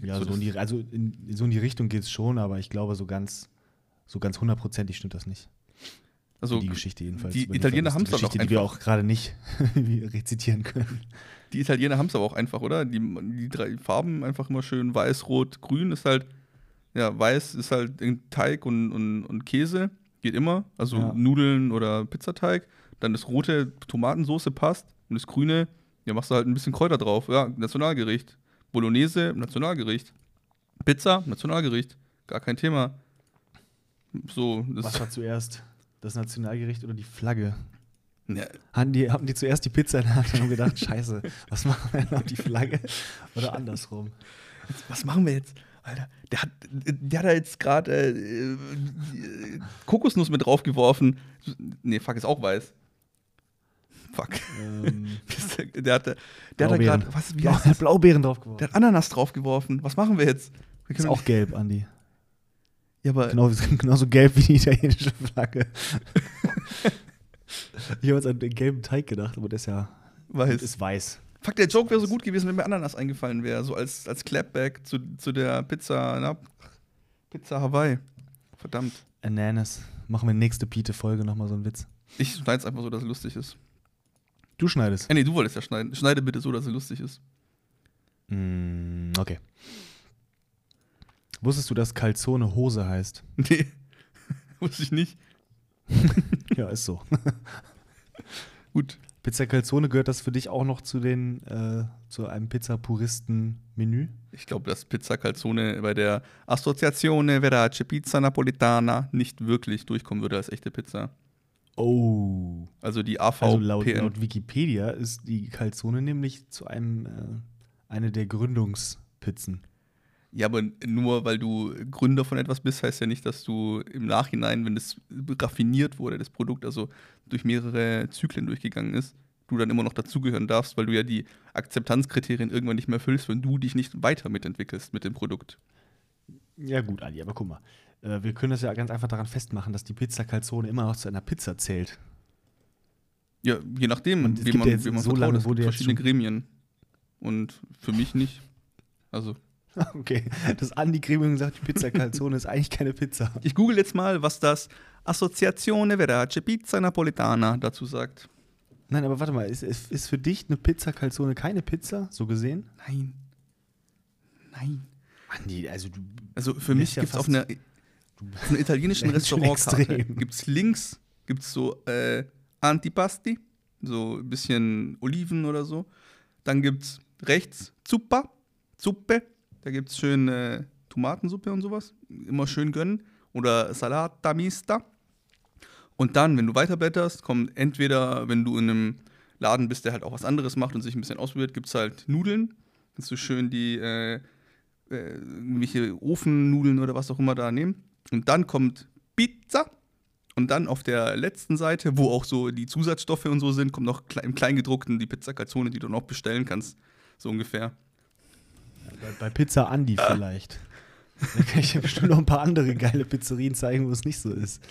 Ja, so so in die, also in, so in die Richtung geht es schon, aber ich glaube, so ganz, so ganz hundertprozentig stimmt das nicht. Also die Geschichte jedenfalls. die Italiener haben's Die doch Geschichte, die wir auch gerade nicht rezitieren können. Die Italiener haben es aber auch einfach, oder? Die, die drei Farben einfach immer schön weiß, rot, grün ist halt, ja, weiß ist halt Teig und, und, und Käse, geht immer. Also Ja. Nudeln oder Pizzateig. Dann das rote Tomatensoße passt und das grüne, ja, machst du halt ein bisschen Kräuter drauf. Ja, Nationalgericht. Bolognese, Nationalgericht. Pizza, Nationalgericht. Gar kein Thema. So, das Was war zuerst? Das Nationalgericht oder die Flagge? ja, Haben die, haben die zuerst die Pizza in der Hand und haben gedacht, scheiße, was machen wir noch, die Flagge? Oder andersrum? was machen wir jetzt? Alter, der hat, der hat da jetzt gerade äh, Kokosnuss mit draufgeworfen. Nee, fuck, ist auch weiß. Fuck. Ähm, Der hat, der hat da gerade, was, wie heißt das? Blaubeeren draufgeworfen. Der hat Ananas draufgeworfen. Was machen wir jetzt? Wir Ist auch gelb, Andi. Ja, aber Genau, genauso gelb wie die italienische Flagge. ich habe jetzt an den gelben Teig gedacht, aber der ist ja weiß. ist weiß. Fuck, der Joke wäre so gut gewesen, wenn mir Ananas eingefallen wäre. So als, als Clapback zu, zu der Pizza, na, Pizza Hawaii. Verdammt. Ananas. Machen wir nächste Pete-Folge nochmal so einen Witz. Ich schneide es einfach so, dass es lustig ist. Du schneidest. Äh, nee, du wolltest ja schneiden. Schneide bitte so, dass es lustig ist. Mm, okay. Wusstest du, dass Calzone Hose heißt? Nee. Wusste ich nicht. ja, ist so. Gut. Pizza Calzone gehört das für dich auch noch zu den äh, zu einem Pizza-Puristen-Menü? Ich glaube, dass Pizza Calzone bei der Associazione Verace Pizza Napolitana nicht wirklich durchkommen würde als echte Pizza. Oh. Also die AVPN. Also laut, laut Wikipedia ist die Calzone nämlich zu einem äh, eine der Gründungspizzen. Ja, aber nur weil du Gründer von etwas bist, heißt ja nicht, dass du im Nachhinein, wenn das raffiniert wurde, das Produkt, also durch mehrere Zyklen durchgegangen ist, du dann immer noch dazugehören darfst, weil du ja die Akzeptanzkriterien irgendwann nicht mehr erfüllst, wenn du dich nicht weiter mitentwickelst mit dem Produkt. Ja, gut, Ali, aber guck mal. Äh, wir können das ja ganz einfach daran festmachen, dass die Pizza Calzone immer noch zu einer Pizza zählt. Ja, je nachdem, Und gibt man, ja wem man so vertraut. lange wurde verschiedene Gremien. Und für mich nicht. Also, Okay, das Andi-Gremium sagt, die Pizza Calzone ist eigentlich keine Pizza. ich google jetzt mal, was das Associazione Verace Pizza Napoletana dazu sagt. Nein, aber warte mal, ist, ist, ist für dich eine Pizza Calzone keine Pizza, so gesehen? Nein. Nein. Andi, also du. Also für mich ja gibt es auf einer, auf einer italienischen Restaurantkarte extrem. gibt es links gibt's so äh, Antipasti, so ein bisschen Oliven oder so. Dann gibt es rechts Zuppa, Suppe, da gibt es schön äh, Tomatensuppe und sowas, immer schön gönnen. Oder Salata Mista. Und dann, wenn du weiterblätterst, kommt entweder, wenn du in einem Laden bist, der halt auch was anderes macht und sich ein bisschen ausprobiert, gibt es halt Nudeln. Kannst du schön die äh, äh, irgendwelche Ofennudeln oder was auch immer da nehmen. Und dann kommt Pizza. Und dann auf der letzten Seite, wo auch so die Zusatzstoffe und so sind, kommt noch im Kleingedruckten die Pizza Calzone, die du noch bestellen kannst. So ungefähr. Bei, bei Pizza Andi vielleicht. Da kann ich dir bestimmt noch ein paar andere geile Pizzerien zeigen, wo es nicht so ist.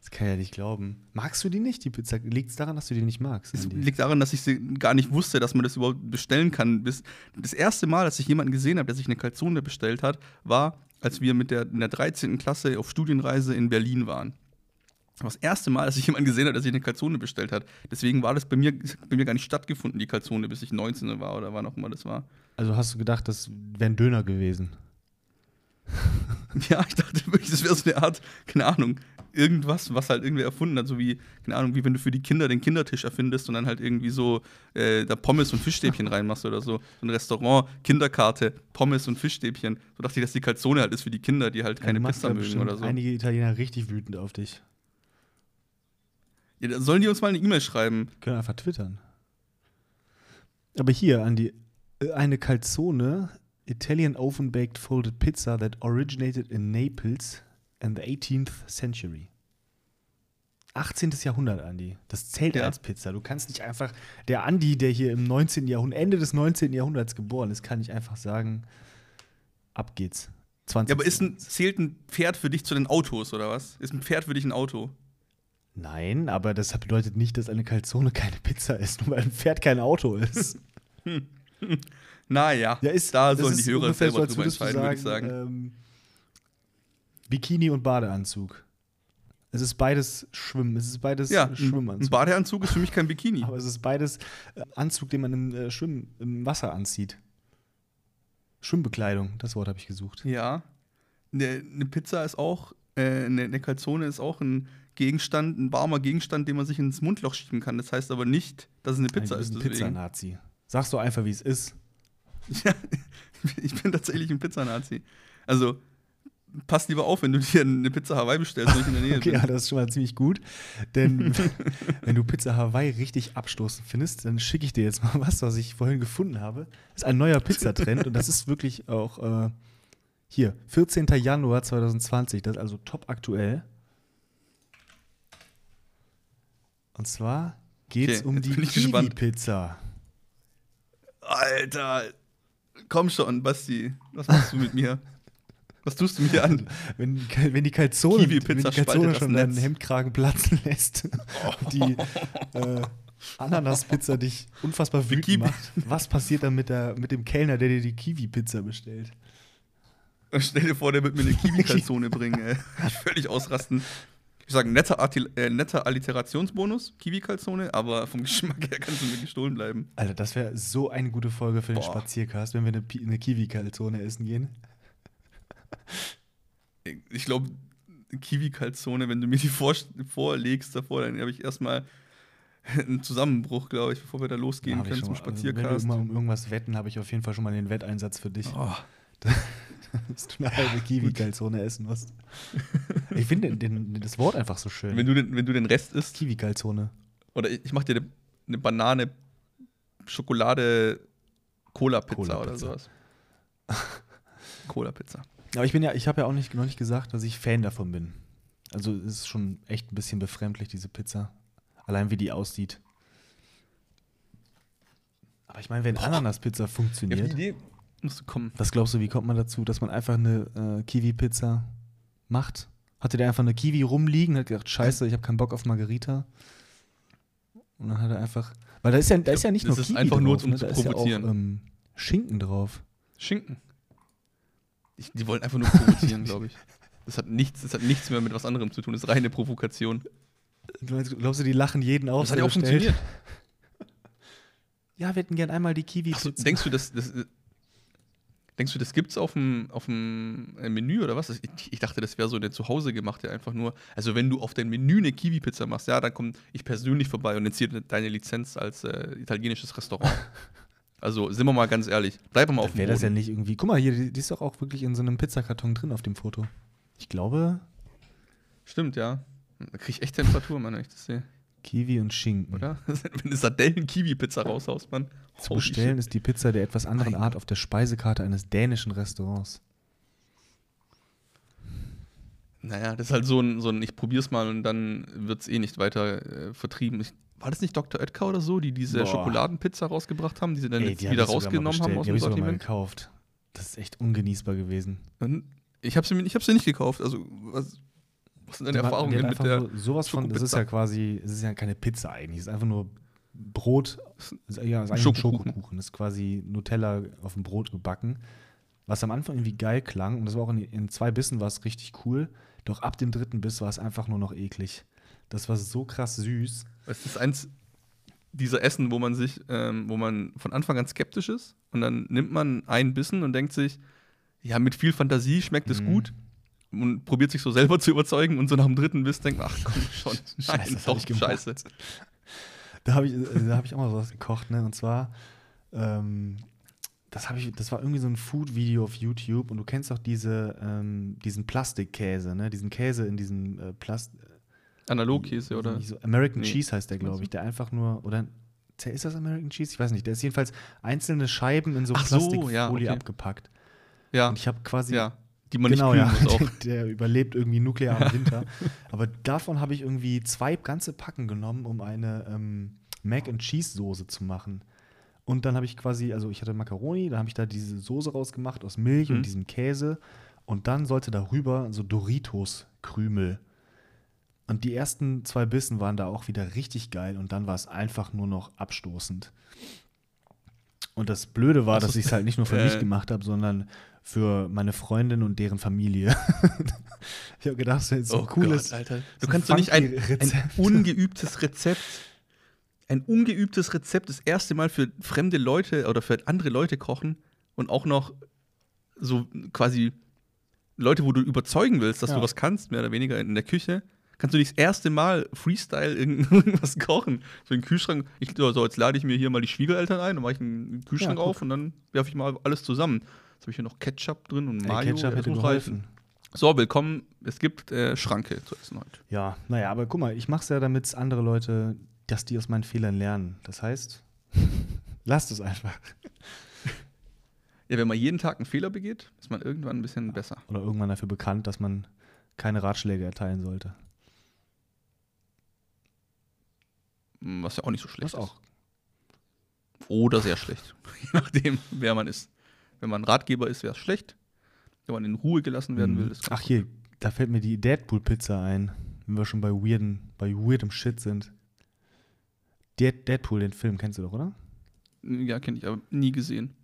Das kann ich ja nicht glauben. Magst du die nicht, die Pizza? Liegt es daran, dass du die nicht magst? Es liegt daran, dass ich sie gar nicht wusste, dass man das überhaupt bestellen kann. Bis das erste Mal, dass ich jemanden gesehen habe, der sich eine Calzone bestellt hat, war, als wir mit der, in der 13. Klasse auf Studienreise in Berlin waren. Das war das erste Mal, dass ich jemanden gesehen habe, der sich eine Calzone bestellt hat. Deswegen war das bei mir, bei mir gar nicht stattgefunden, die Calzone, bis ich 19 war oder wann auch immer das war. Also hast du gedacht, das wäre ein Döner gewesen? Ja, ich dachte wirklich, das wäre so eine Art, keine Ahnung, irgendwas, was halt irgendwer erfunden hat, so wie, keine Ahnung, wie wenn du für die Kinder den Kindertisch erfindest und dann halt irgendwie so äh, da Pommes und Fischstäbchen reinmachst oder so. So ein Restaurant, Kinderkarte, Pommes und Fischstäbchen. So dachte ich, dass die Calzone halt ist für die Kinder, die halt keine machst Pizza mögen oder so. einige Italiener richtig wütend auf dich. Ja, sollen die uns mal eine E-Mail schreiben? Können einfach twittern. Aber hier, Andi, äh, eine Calzone, Italian oven-baked folded pizza that originated in Naples in the 18th century. 18. Jahrhundert, Andi. Das zählt Ja. als Pizza. Du kannst nicht einfach, der Andi, der hier im 19. Jahrhundert, Ende des 19. Jahrhunderts geboren ist, kann nicht einfach sagen, ab geht's. 20. Ja, aber ist ein, zählt ein Pferd für dich zu den Autos oder was? Ist ein Pferd für dich ein Auto? Nein, aber das bedeutet nicht, dass eine Calzone keine Pizza ist, nur weil ein Pferd kein Auto ist. Naja, Ja, ist, da sollen die Hörer selber so, drüber entscheiden, würde ich sagen. Ähm, Bikini und Badeanzug. Es ist beides Schwimmen. Es ist beides ja, äh, ein, Schwimmanzug. Badeanzug ist für mich kein Bikini. Aber es ist beides äh, Anzug, den man im äh, Schwimmen, im Wasser anzieht. Schwimmbekleidung, das Wort habe ich gesucht. Ja. Eine, eine Pizza ist auch, äh, eine, eine Calzone ist auch ein Gegenstand, ein warmer Gegenstand, den man sich ins Mundloch schieben kann. Das heißt aber nicht, dass es eine Pizza Nein, ist. ein. Pizzanazi. Sagst du einfach, wie es ist. Ja, ich bin tatsächlich ein Pizzanazi. Also, pass lieber auf, wenn du dir eine Pizza Hawaii bestellst, wenn ich in der Nähe Okay, ja, bin. das ist schon mal ziemlich gut. Denn wenn du Pizza Hawaii richtig abstoßend findest, dann schicke ich dir jetzt mal was, was ich vorhin gefunden habe. Das ist ein neuer Pizzatrend und das ist wirklich auch äh, hier, 14. Januar 2020, das ist also top aktuell. Und zwar geht es Okay, um die. Kiwi-Pizza. Alter, komm schon, Basti. Was machst du mit mir? Was tust du mir an? Wenn, wenn die Calzone, Kiwi-Pizza wenn die das schon deinen. Hemdkragen platzen lässt und die äh, Ananaspizza dich unfassbar wütend macht, was passiert dann mit, der, mit dem Kellner, der dir die Kiwi-Pizza bestellt? Stell dir vor, der wird mir eine Kiwi-Calzone bringen, ey. Ich völlig ausrasten. Ich sage, netter, Artil- äh, netter Alliterationsbonus, Kiwi-Calzone, aber vom Geschmack her kannst du mir gestohlen bleiben. Alter, das wäre so eine gute Folge für den Boah. Spaziercast, wenn wir eine, eine Kiwi-Calzone essen gehen. Ich glaube, Kiwi-Calzone, wenn du mir die vor vorlegst davor, dann habe ich erstmal einen Zusammenbruch, glaube ich, bevor wir da losgehen können zum mal. Also, wenn wir Spaziercast. immer um irgendwas wetten, habe ich auf jeden Fall schon mal den Wetteinsatz für dich, Oh, dass du eine halbe Kiwi-Calzone essen musst. Ich finde das Wort einfach so schön. wenn, du den, wenn du den Rest isst, Kiwi-Calzone. oder ich, ich mache dir eine, eine Banane Schokolade Cola-Pizza oder Cola-Pizza. sowas. Cola-Pizza. Aber ich bin ja, ich habe ja auch nicht, noch nicht gesagt, dass ich Fan davon bin. Also es ist schon echt ein bisschen befremdlich, diese Pizza. Allein wie die aussieht. Aber ich meine, wenn Ananas-Pizza Ja, funktioniert, auf die Idee musst du kommen. was glaubst du, wie kommt man dazu, dass man einfach eine äh, Kiwi-Pizza macht? Hatte der einfach eine Kiwi rumliegen, hat gedacht, scheiße, ich habe keinen Bock auf Margarita. Und dann hat er einfach, weil da ist ja, da ist ja nicht Das nur ist Kiwi einfach nur, drauf, um ne? zu da ist ja auch ähm, Schinken drauf. Schinken. Ich, die wollen einfach nur provozieren, glaube ich. Das hat, nichts, das hat nichts mehr mit was anderem zu tun. Das ist reine Provokation. Du meinst, glaubst du, die lachen jeden aus? Das hat ja auch funktioniert. Ja, wir hätten gern einmal die kiwi Ach so, denkst du, das, das, denkst du, das gibt's auf dem, auf dem äh, Menü oder was? Ich, ich dachte, das wäre so eine zu Hause gemachte einfach nur. Also wenn du auf dein Menü eine Kiwi-Pizza machst, ja, dann komme ich persönlich vorbei und entziehe deine Lizenz als äh, italienisches Restaurant. also sind wir mal ganz ehrlich, bleib mal auf dem Wäre das ja nicht irgendwie. Guck mal, hier, die, ist doch auch wirklich in so einem Pizzakarton drin auf dem Foto. Ich glaube, Stimmt, ja. Da krieg ich echt Temperatur, Mann, wenn ich das sehe, Kiwi und Schinken. oder? wenn du Sardellen-Kiwi-Pizza raushaust, Mann. Zu bestellen ist die Pizza der etwas anderen Art auf der Speisekarte eines dänischen Restaurants. Naja, das ist halt so ein, so ein ich probier's mal und dann wird's eh nicht weiter äh, vertrieben. Ich, war das nicht Dr. Oetker oder so, die diese Boah. Schokoladenpizza rausgebracht haben, die sie dann Ey, jetzt die wieder rausgenommen haben aus Die dem sogar mal Sortiment? gekauft. Das ist echt ungenießbar gewesen. Und Ich habe sie, ich hab sie nicht gekauft. Also, was, was sind deine hat- Erfahrungen mit der. sowas von, das ist ja quasi, es ist ja keine Pizza eigentlich, es ist einfach nur Brot, es ja, es ist eigentlich Schokokuchen. Schokokuchen, das ist quasi Nutella auf dem Brot gebacken, was am Anfang irgendwie geil klang und das war auch in, in zwei Bissen war es richtig cool, doch ab dem dritten Biss war es einfach nur noch eklig. Das war so krass süß. Es ist eins dieser Essen, wo man sich, ähm, wo man von Anfang an skeptisch ist und dann nimmt man einen Bissen und denkt sich, ja, mit viel Fantasie schmeckt es Mhm. gut und probiert sich so selber zu überzeugen und so nach dem dritten Biss denkt, ach komm schon, Scheiße, nein, das hab doch, ich scheiße. Da habe ich, äh, da hab ich auch mal was gekocht, ne? Und zwar, ähm, das, ich, das war irgendwie so ein Food-Video auf YouTube und du kennst doch diese, ähm, diesen Plastikkäse, ne? Diesen Käse in diesem äh, Plast Analogkäse, oder? So, American Nee. Cheese heißt der, glaube ich, der einfach nur, oder ist das American Cheese? Ich weiß nicht. Der ist jedenfalls einzelne Scheiben in so Ach so, Plastikfolie ja, okay. abgepackt. Ja, Und ich habe quasi ja. Die man genau, nicht ja. kühlen muss auch. Der überlebt irgendwie nuklearen Winter. Aber davon habe ich irgendwie zwei ganze Packen genommen, um eine ähm, Mac and Cheese Soße zu machen. Und dann habe ich quasi, also ich hatte Macaroni, dann habe ich da diese Soße rausgemacht aus Milch Mhm. und diesem Käse. Und dann sollte darüber so Doritos-Krümel. Und die ersten zwei Bissen waren da auch wieder richtig geil. Und dann war es einfach nur noch abstoßend. Und das Blöde war, Ach so, dass ich es halt nicht nur für äh, mich gemacht habe, sondern für meine Freundin und deren Familie. ich habe gedacht, das ist so ein cooles. Oh Alter. Du kannst doch nicht ein, ein ungeübtes Rezept, ein ungeübtes Rezept das erste Mal für fremde Leute oder für andere Leute kochen und auch noch so quasi Leute, wo du überzeugen willst, dass Ja. du was kannst, mehr oder weniger in der Küche. Kannst du nicht das erste Mal Freestyle irgend- irgendwas kochen? So in den Kühlschrank. Ich, so, jetzt lade ich mir hier mal die Schwiegereltern ein, dann mache ich einen Kühlschrank Ja, auf und dann werfe ich mal alles zusammen. Jetzt habe ich hier noch Ketchup drin und Mayo. Ketchup das hätte geholfen. So, willkommen. Es gibt äh, Schranke zu essen heute. Ja, naja, aber guck mal, ich mache es ja, damit andere Leute, dass die aus meinen Fehlern lernen. Das heißt, lasst es einfach. Ja, wenn man jeden Tag einen Fehler begeht, ist man irgendwann ein bisschen besser. Oder irgendwann dafür bekannt, dass man keine Ratschläge erteilen sollte. Hm, Was ja auch nicht so schlecht auch. ist. Oder sehr schlecht. Je nachdem, wer man ist. Wenn man Ratgeber ist, wäre es schlecht. Wenn man in Ruhe gelassen werden will, ist Mhm. Ach hier, da fällt mir die Deadpool-Pizza ein, wenn wir schon bei weirden, bei weirdem Shit sind. Dead, Deadpool, den Film, kennst du doch, oder? Ja, kenne ich aber nie gesehen.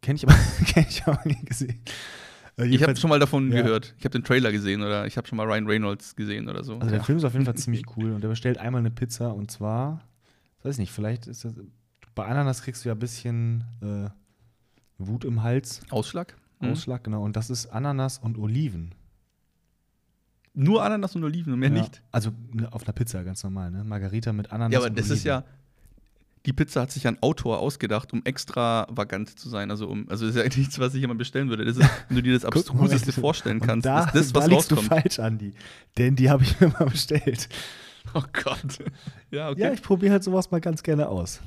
Kenn ich aber, kenn ich aber nie gesehen. Äh, Ich habe schon mal davon ja. gehört. Ich habe den Trailer gesehen oder ich habe schon mal Ryan Reynolds gesehen oder so. Also der ja. Film ist auf jeden Fall ziemlich cool und der bestellt einmal eine Pizza und zwar, weiß ich nicht, vielleicht ist das, bei Ananas kriegst du ja ein bisschen äh, Wut im Hals, Ausschlag? Mhm. Ausschlag, genau, und das ist Ananas und Oliven. Nur Ananas und Oliven und mehr ja, nicht. Also ne, auf einer Pizza, ganz normal, ne? Margarita mit Ananas Ja, aber das Oliven. ist ja. Die Pizza hat sich ein Autor ausgedacht, um extravagant zu sein. Also, um, also das ist ja nichts, was ich jemand bestellen würde. Das ist, wenn du dir das Abstruseste vorstellen kannst, da, ist das, da was liegst du rauskommt. falsch, Andi. Denn die habe ich mir mal bestellt. Oh Gott. Ja, okay. Ja, ich probiere halt sowas mal ganz gerne aus.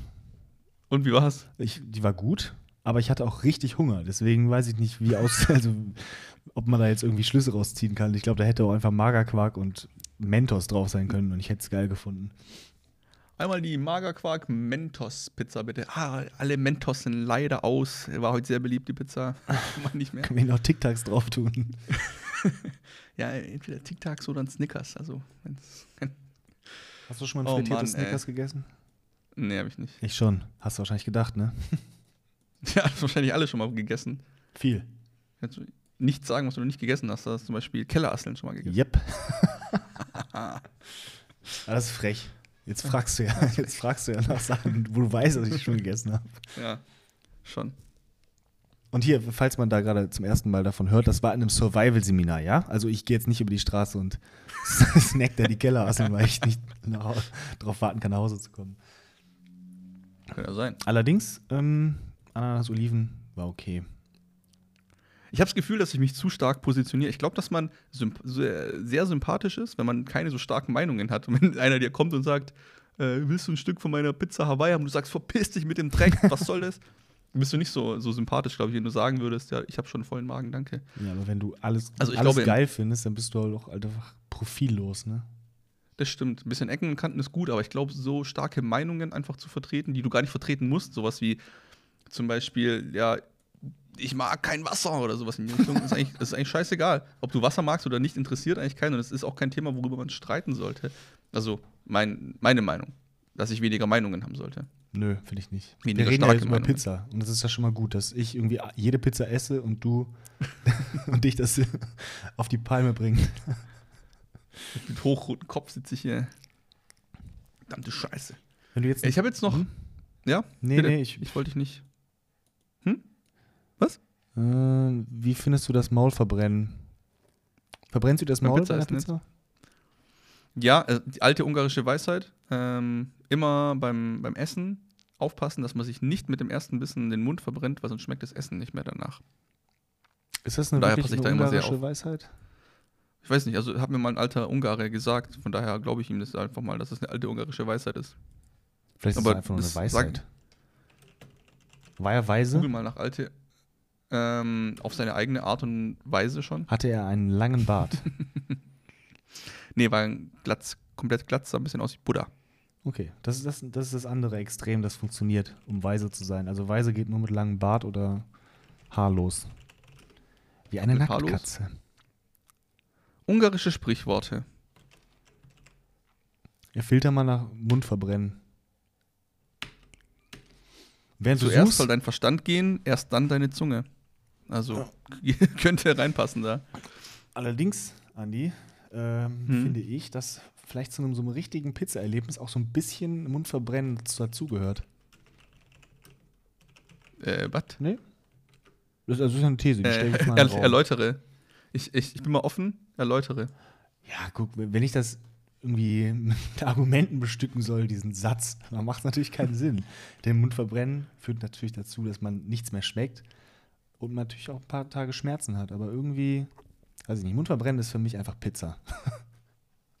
Und wie war's? Ich, die war gut, aber ich hatte auch richtig Hunger. Deswegen weiß ich nicht, wie aus, also ob man da jetzt irgendwie Schlüsse rausziehen kann. Ich glaube, da hätte auch einfach Magerquark und Mentos drauf sein können und ich hätte es geil gefunden. Einmal die Magerquark-Mentos-Pizza, bitte. Ah, alle Mentos sind leider aus. War heute sehr beliebt, die Pizza. Mach nicht mehr. Können wir noch Tic-Tacs drauf tun? Ja, entweder Tic Tacs oder ein Snickers. Also, wenn's- Hast du schon mal Oh ein frittiertes Mann, ey. Snickers gegessen? nee, habe ich nicht. Ich schon. Hast du wahrscheinlich gedacht, ne? Ja, wahrscheinlich alle schon mal gegessen. Viel. Kannst du nicht sagen, was du nicht gegessen hast. Du hast zum Beispiel Kellerasseln schon mal gegessen. Yep. Ah, das ist frech. Jetzt fragst du ja, jetzt fragst du ja nach Sachen, wo du weißt, dass ich schon gegessen habe. Ja, schon. Und hier, falls man da gerade zum ersten Mal davon hört, das war in einem Survival-Seminar, ja? Also ich gehe jetzt nicht über die Straße und snack da die Kellerasseln, weil ich nicht darauf warten kann, nach Hause zu kommen. Kann ja sein. Allerdings, ähm, Ananas, Oliven war okay. Ich habe das Gefühl, dass ich mich zu stark positioniere. Ich glaube, dass man symp sehr, sehr sympathisch ist, wenn man keine so starken Meinungen hat. Und wenn einer dir kommt und sagt, äh, willst du ein Stück von meiner Pizza Hawaii haben? Du sagst, verpiss dich mit dem Dreck, was soll das? Bist du nicht so, so sympathisch, glaube ich, wenn du sagen würdest, ja, ich habe schon einen vollen Magen, danke. Ja, aber wenn du alles, Also alles glaube, geil findest, dann bist du halt auch einfach profillos, ne? Das stimmt. Ein bisschen Ecken und Kanten ist gut, aber ich glaube, so starke Meinungen einfach zu vertreten, die du gar nicht vertreten musst, sowas wie zum Beispiel, ja, ich mag kein Wasser oder sowas in die Richtung, ist eigentlich, ist eigentlich scheißegal. Ob du Wasser magst oder nicht, interessiert eigentlich keinen und es ist auch kein Thema, worüber man streiten sollte. Also, mein, meine Meinung, dass ich weniger Meinungen haben sollte. Nö, finde ich nicht. Weniger Wir reden ja jetzt über. Pizza. Und das ist ja schon mal gut, dass ich irgendwie jede Pizza esse und du und dich das auf die Palme bringt. Mit hochrotem Kopf sitze ich hier. Verdammte Scheiße. Wenn du jetzt Ich habe jetzt noch. Mhm. Ja? Nee, bitte. nee, ich, Ich wollte dich nicht. Äh, wie findest du das Maulverbrennen? Verbrennst du das Maul Pizza bei der? Pizza? Ja, äh, die alte ungarische Weisheit. Ähm, immer beim, beim Essen aufpassen, dass man sich nicht mit dem ersten Bissen den Mund verbrennt, weil sonst schmeckt das Essen nicht mehr danach. Ist das eine Daher wirklich eine da immer sehr ungarische. Weisheit? Ich weiß nicht, also hat mir mal ein alter Ungare gesagt, von daher glaube ich ihm das einfach mal, dass es eine alte ungarische Weisheit ist. Vielleicht ist Aber es einfach nur eine das Weisheit. War er weise? Google mal nach alte. Ähm, auf seine eigene Art und Weise schon. Hatte er einen langen Bart? Nee, war ein glatz, komplett glatt, sah ein bisschen aus wie Buddha. Okay, das ist das, das ist das andere Extrem, das funktioniert, um weise zu sein. Also weise geht nur mit langem Bart oder haarlos. Wie eine haarlos? Nacktkatze. Ungarische Sprichworte. Ja, filter mal nach Mund verbrennen. Während du Zuerst suchst, soll dein Verstand gehen, erst dann deine Zunge. Also könnte reinpassen da. allerdings, Andi, ähm, Hm. finde ich, dass vielleicht zu einem so einem richtigen Pizza-Erlebnis auch so ein bisschen Mundverbrennen dazugehört. Äh, was? Nee? Das das ist ja eine These, die stelle ich Äh, mal er, erläutere. Ich, ich, ich bin mal offen, erläutere. Ja, guck, wenn ich das irgendwie mit Argumenten bestücken soll, diesen Satz, dann macht es natürlich keinen Sinn. Der Mundverbrennen führt natürlich dazu, dass man nichts mehr schmeckt und man natürlich auch ein paar Tage Schmerzen hat. Aber irgendwie, weiß ich nicht, Mundverbrennen ist für mich einfach Pizza.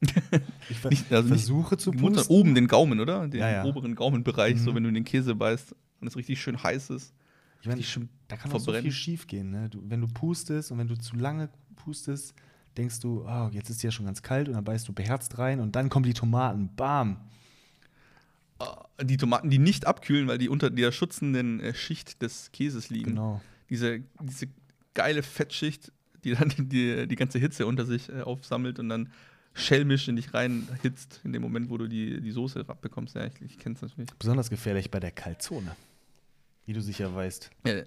ich ver Nicht- also versuche zu pusten. oben den Gaumen, oder? Den Ja, ja. oberen Gaumenbereich, so Mhm. wenn du in den Käse beißt und es richtig schön heiß ist. Ich meine, da kann auch so viel schief gehen. Ne? Du, wenn du pustest und wenn du zu lange pustest, denkst du, oh, jetzt ist ja schon ganz kalt und dann beißt du beherzt rein und dann kommen die Tomaten, bam. Ah, Die Tomaten, die nicht abkühlen, weil die unter der schützenden äh, Schicht des Käses liegen. Genau. Diese, diese geile Fettschicht, die dann die, die ganze Hitze unter sich äh, aufsammelt und dann schelmisch in dich reinhitzt, in dem Moment, wo du die, die Soße abbekommst. Ja, ich, ich kenne es natürlich. Besonders gefährlich bei der Kalzone. Wie du sicher weißt. Ja,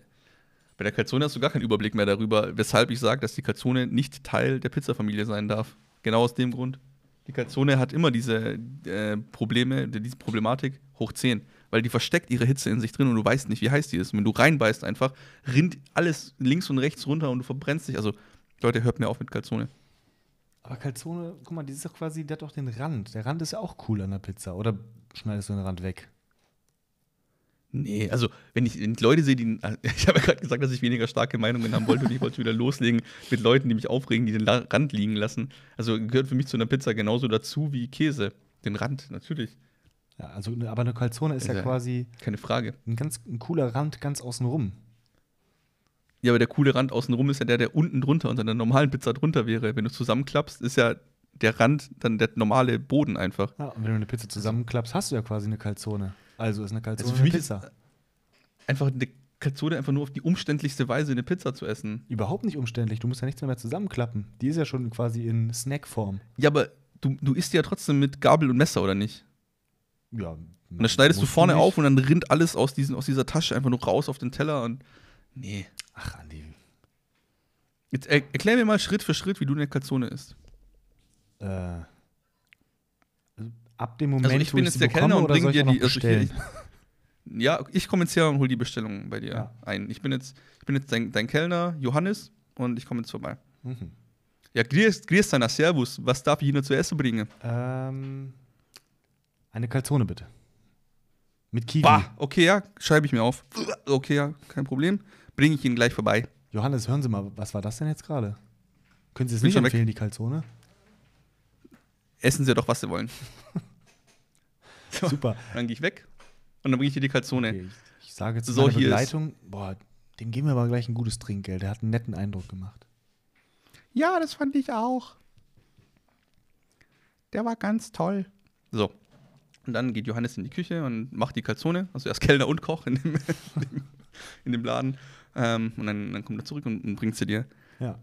bei der Calzone hast du gar keinen Überblick mehr darüber, weshalb ich sage, dass die Calzone nicht Teil der Pizzafamilie sein darf. Genau aus dem Grund. Die Calzone hat immer diese äh, Probleme, die- diese Problematik hoch 10, weil die versteckt ihre Hitze in sich drin und du weißt nicht, wie heiß die ist. Und wenn du reinbeißt einfach, rinnt alles links und rechts runter und du verbrennst dich. Also, Leute, hört mir auf mit Calzone. Aber Calzone, guck mal, die ist doch quasi, der hat doch den Rand. Der Rand ist ja auch cool an der Pizza. Oder schneidest du den Rand weg? Nee, also wenn ich, wenn ich Leute sehe, die. Ich habe ja gerade gesagt, dass ich weniger starke Meinungen haben wollte und ich wollte wieder loslegen mit Leuten, die mich aufregen, die den Rand liegen lassen. Also gehört für mich zu einer Pizza genauso dazu wie Käse. Den Rand, natürlich. Ja, also, aber eine Calzone ist ja ja- quasi Keine Frage. ein ganz ein cooler Rand ganz außen rum. Ja, aber der coole Rand außenrum ist ja der, der unten drunter unter der normalen Pizza drunter wäre. Wenn du zusammenklappst, ist ja der Rand dann der normale Boden einfach. Ja, und wenn du eine Pizza zusammenklappst, hast du ja quasi eine Calzone. Also ist eine Calzone Also für eine mich Pizza. Einfach eine Calzone einfach nur auf die umständlichste Weise eine Pizza zu essen. Überhaupt nicht umständlich. Du musst ja nichts mehr, mehr zusammenklappen. Die ist ja schon quasi in Snackform. Ja, aber du, du isst ja trotzdem mit Gabel und Messer, oder nicht? Ja. Und dann schneidest du vorne auf und dann rinnt alles aus, diesen, aus dieser Tasche einfach nur raus auf den Teller und. Nee. Ach, Andi. Jetzt er, erklär mir mal Schritt für Schritt, wie du eine Calzone isst. Äh, also ab dem Moment, Also ich wo bin ich jetzt der Kellner und bringe dir die. Also ich, ja, ich komme jetzt her und hol die Bestellung bei dir Ja. ein. Ich bin jetzt, ich bin jetzt dein, dein Kellner, Johannes, und ich komme jetzt vorbei. mhm. Ja, grüß, grüß deiner Servus. Was darf ich Ihnen zu essen bringen? ähm, eine Calzone bitte. Mit Kiwi. Bah, okay, ja, schreibe ich mir auf. Okay, ja, kein Problem. Bringe ich Ihnen gleich vorbei. Johannes, hören Sie mal, was war das denn jetzt gerade? Können Sie es nicht schon weg. empfehlen, die Calzone? Essen Sie doch, was Sie wollen. So, Super. Dann gehe ich weg und dann bringe ich dir die Calzone. Okay, ich, ich sage jetzt So, meine Begleitung, boah, dem geben wir aber gleich ein gutes Trinkgeld. Der hat einen netten Eindruck gemacht. Ja, das fand ich auch. Der war ganz toll. So. Und dann geht Johannes in die Küche und macht die Calzone. Also er ist Kellner und Koch in dem, in dem Laden. Ähm, und dann, dann kommt er zurück und, und bringt sie dir. Ja.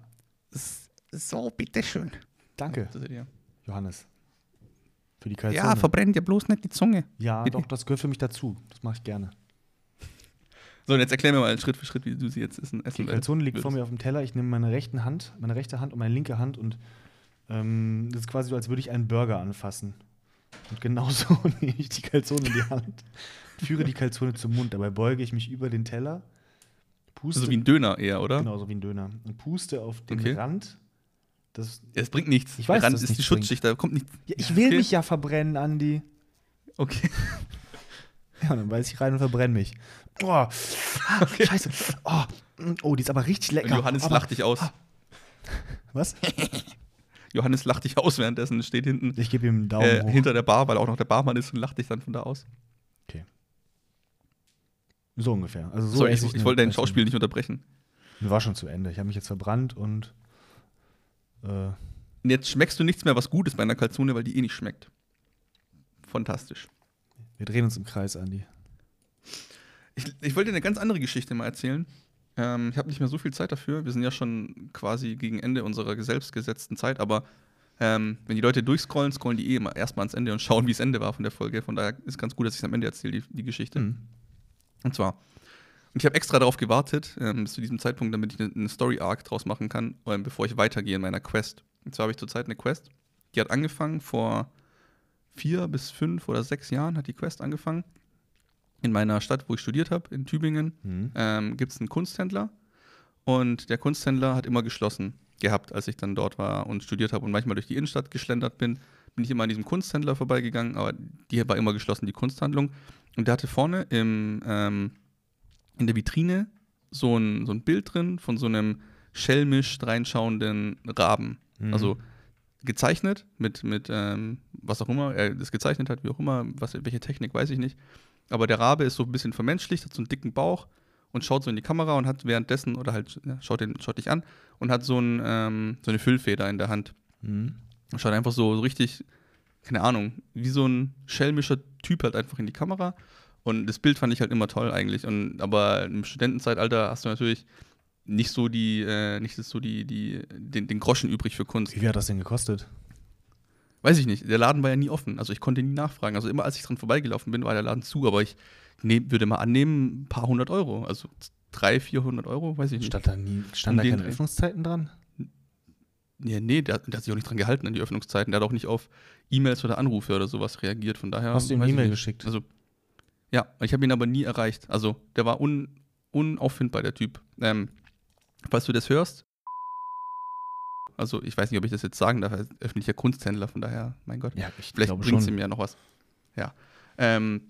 So, bitteschön. Danke. Johannes. Für die Calzone. Ja, verbrennt dir bloß nicht die Zunge. ja doch, das gehört für mich dazu. Das mache ich gerne. So, und jetzt erklär mir mal Schritt für Schritt, wie du sie jetzt essen, essen Die Calzone liegt vor mir auf dem Teller. Ich nehme meine rechten Hand, meine rechte Hand und meine linke Hand und ähm, das ist quasi so, als würde ich einen Burger anfassen. Und genauso nehme ich die Calzone in die Hand, führe die Calzone zum Mund. Dabei beuge ich mich über den Teller, puste, Also wie ein Döner eher, oder? genau so wie ein Döner, und puste auf den Okay. Rand. Das, Ja, Es bringt nichts. Ich weiß, Der Rand ist die. Schutzschicht, da kommt nichts. ja, ich will Okay. mich ja verbrennen, Andi. Okay. Ja, und dann beiß ich rein und verbrenne mich. Oh, ah, scheiße. Oh, mm, oh, die ist aber richtig Und lecker. Johannes aber, lacht dich aus. Was? Johannes lacht dich aus, währenddessen steht hinten Ich gebe ihm einen Daumen äh, hinter der Bar, weil auch noch der Barmann ist und lacht dich dann von da aus. So ungefähr. Also so Sorry, ich, ich wollte dein. Schauspiel nicht unterbrechen. War schon zu Ende. Ich habe mich jetzt verbrannt und äh, Und jetzt schmeckst du nichts mehr, was gut ist bei einer Calzone, weil die eh nicht schmeckt. Fantastisch. wir drehen uns im Kreis, Andi. Ich, ich wollte dir eine ganz andere Geschichte mal erzählen. Ähm, ich habe nicht mehr so viel Zeit dafür. Wir sind ja schon quasi gegen Ende unserer selbstgesetzten Zeit, aber ähm, wenn die Leute durchscrollen, scrollen die eh immer erstmal ans Ende und schauen, wie es Ende war von der Folge. Von daher ist ganz gut, dass ich es am Ende erzähle, die, die Geschichte. Mhm. Und zwar, und ich habe extra darauf gewartet, ähm, bis zu diesem Zeitpunkt, damit ich eine, eine Story-Arc draus machen kann, ähm, bevor ich weitergehe in meiner Quest. Und zwar habe ich zurzeit eine Quest, die hat angefangen vor vier bis fünf oder sechs Jahren, hat die Quest angefangen. In meiner Stadt, wo ich studiert habe, in Tübingen, Mhm. ähm, gibt es einen Kunsthändler. Und der Kunsthändler hat immer geschlossen gehabt, als ich dann dort war und studiert habe und manchmal durch die Innenstadt geschlendert bin, bin ich immer an diesem Kunsthändler vorbeigegangen, aber die war immer geschlossen, die Kunsthandlung. Und der hatte vorne im, ähm, in der Vitrine so ein, so ein Bild drin von so einem schelmisch reinschauenden Raben. Mhm. Also gezeichnet mit, mit ähm, was auch immer er das gezeichnet hat, wie auch immer, was, welche Technik, weiß ich nicht. Aber der Rabe ist so ein bisschen vermenschlicht, hat so einen dicken Bauch und schaut so in die Kamera und hat währenddessen, oder halt, ja, schaut, den, schaut dich an und hat so, ein, ähm, so eine Füllfeder in der Hand. Mhm. Und schaut einfach so, so richtig, keine Ahnung, wie so ein schelmischer Typ halt einfach in die Kamera. Und das Bild fand ich halt immer toll eigentlich. Und, aber im Studentenzeitalter hast du natürlich nicht so die, äh, nicht so die, die, den, den Groschen übrig für Kunst. Wie viel hat das denn gekostet? Weiß ich nicht. Der Laden war ja nie offen. Also ich konnte nie nachfragen. Also immer als ich dran vorbeigelaufen bin, war der Laden zu. Aber ich nehm, würde mal annehmen, ein paar hundert Euro. Also 300, 400 Euro, weiß ich nicht. Stand da, nie, stand da keine. Öffnungszeiten dran? Nee, nee der, der hat sich auch nicht dran gehalten an die Öffnungszeiten. Der hat auch nicht auf E-Mails oder Anrufe oder sowas reagiert. Von daher. Hast du ihm eine E-Mail geschickt? Also, ja, ich habe ihn aber nie erreicht. Also, der war un, unauffindbar, der Typ. Ähm, falls du das hörst, also ich weiß nicht, ob ich das jetzt sagen darf, er öffentlicher Kunsthändler, von daher, mein Gott. Ja, ich Vielleicht bringt sie mir ja noch was. Ja. Ähm,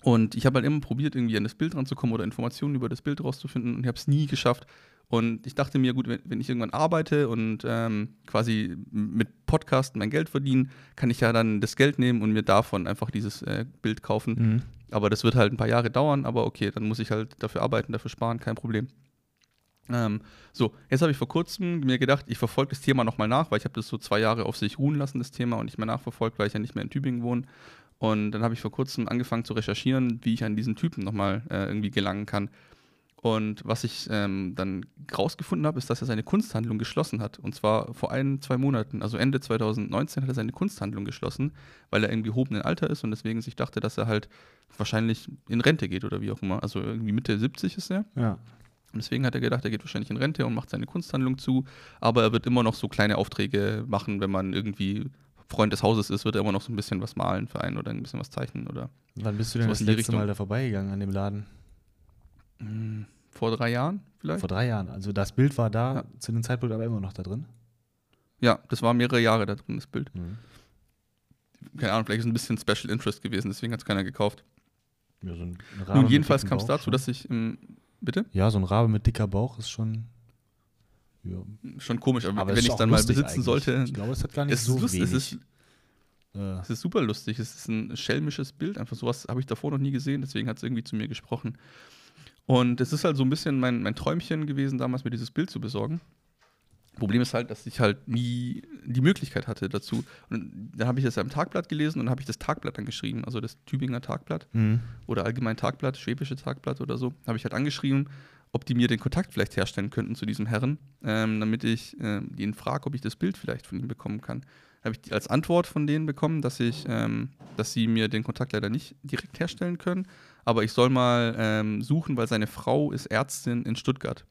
und ich habe halt immer probiert, irgendwie an das Bild ranzukommen oder Informationen über das Bild rauszufinden und ich habe es nie geschafft. Und ich dachte mir, gut, wenn, wenn ich irgendwann arbeite und ähm, quasi mit Podcast mein Geld verdiene, kann ich ja dann das Geld nehmen und mir davon einfach dieses äh, Bild kaufen. Mhm. Aber das wird halt ein paar Jahre dauern, aber okay, dann muss ich halt dafür arbeiten, dafür sparen, kein Problem. Ähm, so, jetzt habe ich vor kurzem mir gedacht, ich verfolge das Thema nochmal nach, weil ich habe das so zwei Jahre auf sich ruhen lassen, das Thema, und nicht mehr nachverfolgt, weil ich ja nicht mehr in Tübingen wohne. Und dann habe ich vor kurzem angefangen zu recherchieren, wie ich an diesen Typen nochmal äh, irgendwie gelangen kann. Und was ich ähm, dann rausgefunden habe, ist, dass er seine Kunsthandlung geschlossen hat. Und zwar vor ein, zwei Monaten. Also Ende 2019 hat er seine Kunsthandlung geschlossen, weil er irgendwie hobenen Alter ist und deswegen sich dachte, dass er halt wahrscheinlich in Rente geht oder wie auch immer. Also irgendwie Mitte 70 ist er. Ja. Und deswegen hat er gedacht, er geht wahrscheinlich in Rente und macht seine Kunsthandlung zu. Aber er wird immer noch so kleine Aufträge machen, wenn man irgendwie Freund des Hauses ist, wird er immer noch so ein bisschen was malen für einen oder ein bisschen was zeichnen oder Wann bist du denn das letzte Richtung. Mal da vorbeigegangen an dem Laden? mh, vor drei Jahren vielleicht. Vor drei Jahren. Also das Bild war da Ja. zu dem Zeitpunkt aber immer noch da drin. Ja, das war mehrere Jahre da drin, das Bild. Mhm. Keine Ahnung, vielleicht ist es ein bisschen Special Interest gewesen, deswegen hat es keiner gekauft. Ja, so Nun, jedenfalls kam es dazu, schon. dass ich, ähm, bitte? Ja, so ein Rabe mit dicker Bauch ist schon. Ja. Schon komisch, aber, Aber wenn es ich dann mal besitzen eigentlich. sollte, Ich glaube, es hat gar nicht es so lustig, es, wenig. ist, äh, es ist super lustig, es ist ein schelmisches Bild, einfach sowas habe ich davor noch nie gesehen, deswegen hat es irgendwie zu mir gesprochen. Und es ist halt so ein bisschen mein, mein Träumchen gewesen, damals mir dieses Bild zu besorgen. Problem ist halt, dass ich halt nie die Möglichkeit hatte dazu. Und dann habe ich das am Tagblatt gelesen und dann habe ich das Tagblatt angeschrieben, also das Tübinger Tagblatt mhm. oder allgemein Tagblatt, Schwäbische Tagblatt oder so, habe ich halt angeschrieben, ob die mir den Kontakt vielleicht herstellen könnten zu diesem Herren, ähm, damit ich ähm, ihn frage, ob ich das Bild vielleicht von ihm bekommen kann. Habe ich als Antwort von denen bekommen, dass ich, ähm, dass sie mir den Kontakt leider nicht direkt herstellen können, aber ich soll mal ähm, suchen, weil seine Frau ist Ärztin in Stuttgart.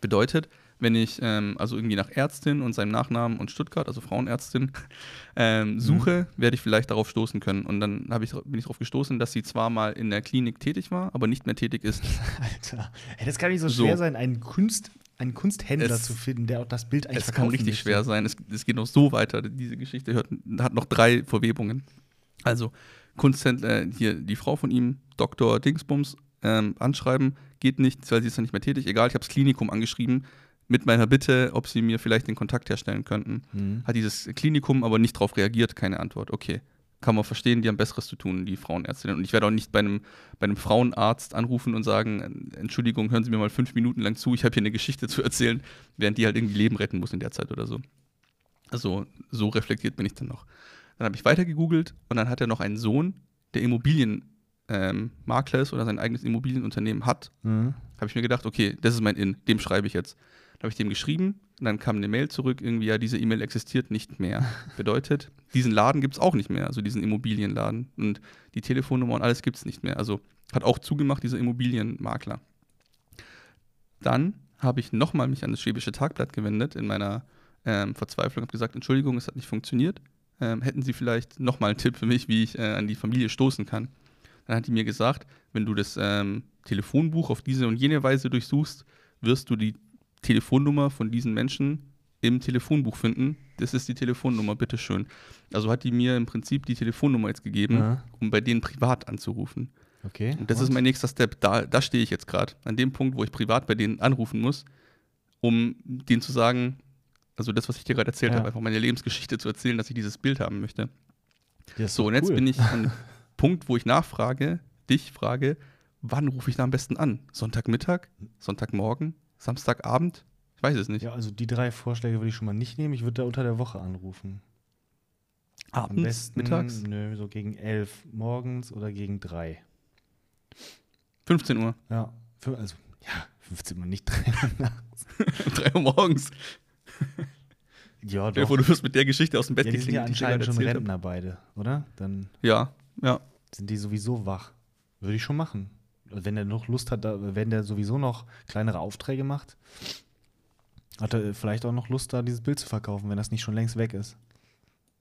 Bedeutet, wenn ich ähm, also irgendwie nach Ärztin und seinem Nachnamen und Stuttgart, also Frauenärztin, ähm, suche, werde ich vielleicht darauf stoßen können. Und dann ich, bin ich darauf gestoßen, dass sie zwar mal in der Klinik tätig war, aber nicht mehr tätig ist. Alter. Ey, das kann nicht so, So. schwer sein, einen, Kunst, einen Kunsthändler Es- zu finden, der auch das Bild eigentlich Es kann richtig möchte. schwer sein. Es, es geht noch so weiter. Diese Geschichte hört, hat noch drei Verwebungen. Also, Kunsthändler, äh, hier die Frau von ihm, Dr. Dingsbums, ähm, anschreiben, geht nicht, weil sie ist ja nicht mehr tätig. Egal, ich habe das Klinikum angeschrieben mit meiner Bitte, ob sie mir vielleicht den Kontakt herstellen könnten. Mhm. Hat dieses Klinikum aber nicht darauf reagiert, keine Antwort. Okay. Kann man verstehen, die haben Besseres zu tun, die Frauenärztinnen. Und ich werde auch nicht bei einem, bei einem Frauenarzt anrufen und sagen, Entschuldigung, hören Sie mir mal fünf Minuten lang zu, ich habe hier eine Geschichte zu erzählen, während die halt irgendwie Leben retten muss in der Zeit oder so. Also so reflektiert bin ich dann noch. Dann habe ich weiter gegoogelt und dann hat er noch einen Sohn, der Immobilienmakler ähm, ist oder sein eigenes Immobilienunternehmen hat Mhm. habe ich mir gedacht, okay, das ist mein In, dem schreibe ich jetzt. Habe ich dem geschrieben und dann kam eine Mail zurück, irgendwie, ja, diese E-Mail existiert nicht mehr. Bedeutet, diesen Laden gibt es auch nicht mehr, also diesen Immobilienladen. Und die Telefonnummer und alles gibt es nicht mehr. Also hat auch zugemacht, dieser Immobilienmakler. Dann habe ich nochmal mich an das Schwäbische Tagblatt gewendet in meiner ähm, Verzweiflung, habe gesagt, Entschuldigung, es hat nicht funktioniert. Ähm, hätten Sie vielleicht nochmal einen Tipp für mich, wie ich äh, an die Familie stoßen kann? Dann hat die mir gesagt, wenn du das ähm, Telefonbuch auf diese und jene Weise durchsuchst, wirst du die Telefonnummer von diesen Menschen im Telefonbuch finden. Das ist die Telefonnummer, bitteschön. Also hat die mir im Prinzip die Telefonnummer jetzt gegeben, Ja. um bei denen privat anzurufen. Okay. Und das ist mein nächster Step. Da, da stehe ich jetzt gerade. An dem Punkt, wo ich privat bei denen anrufen muss, um denen zu sagen, also das, was ich dir gerade erzählt Ja. habe, einfach meine Lebensgeschichte zu erzählen, dass ich dieses Bild haben möchte. So, und jetzt cool. bin ich an Punkt, wo ich nachfrage, dich frage, wann rufe ich da am besten an? Sonntagmittag? Sonntagmorgen? Samstagabend? Ich weiß es nicht. Ja, also die drei Vorschläge würde ich schon mal nicht nehmen. Ich würde da unter der Woche anrufen. Am Abends? besten, Mittags? Nö, so gegen elf morgens oder gegen drei. 15 Uhr. Ja, also, ja, 15 Uhr, nicht drei Uhr nachts. 3 Uhr morgens. Ja, doch. vor, du wirst mit der Geschichte aus dem Bett Ja, die sind ja anscheinend schon Rentner beide, oder? Dann. Ja, ja. sind die sowieso wach. Würde ich schon machen. Wenn der noch Lust hat, da, wenn der sowieso noch kleinere Aufträge macht, hat er vielleicht auch noch Lust, da dieses Bild zu verkaufen, wenn das nicht schon längst weg ist.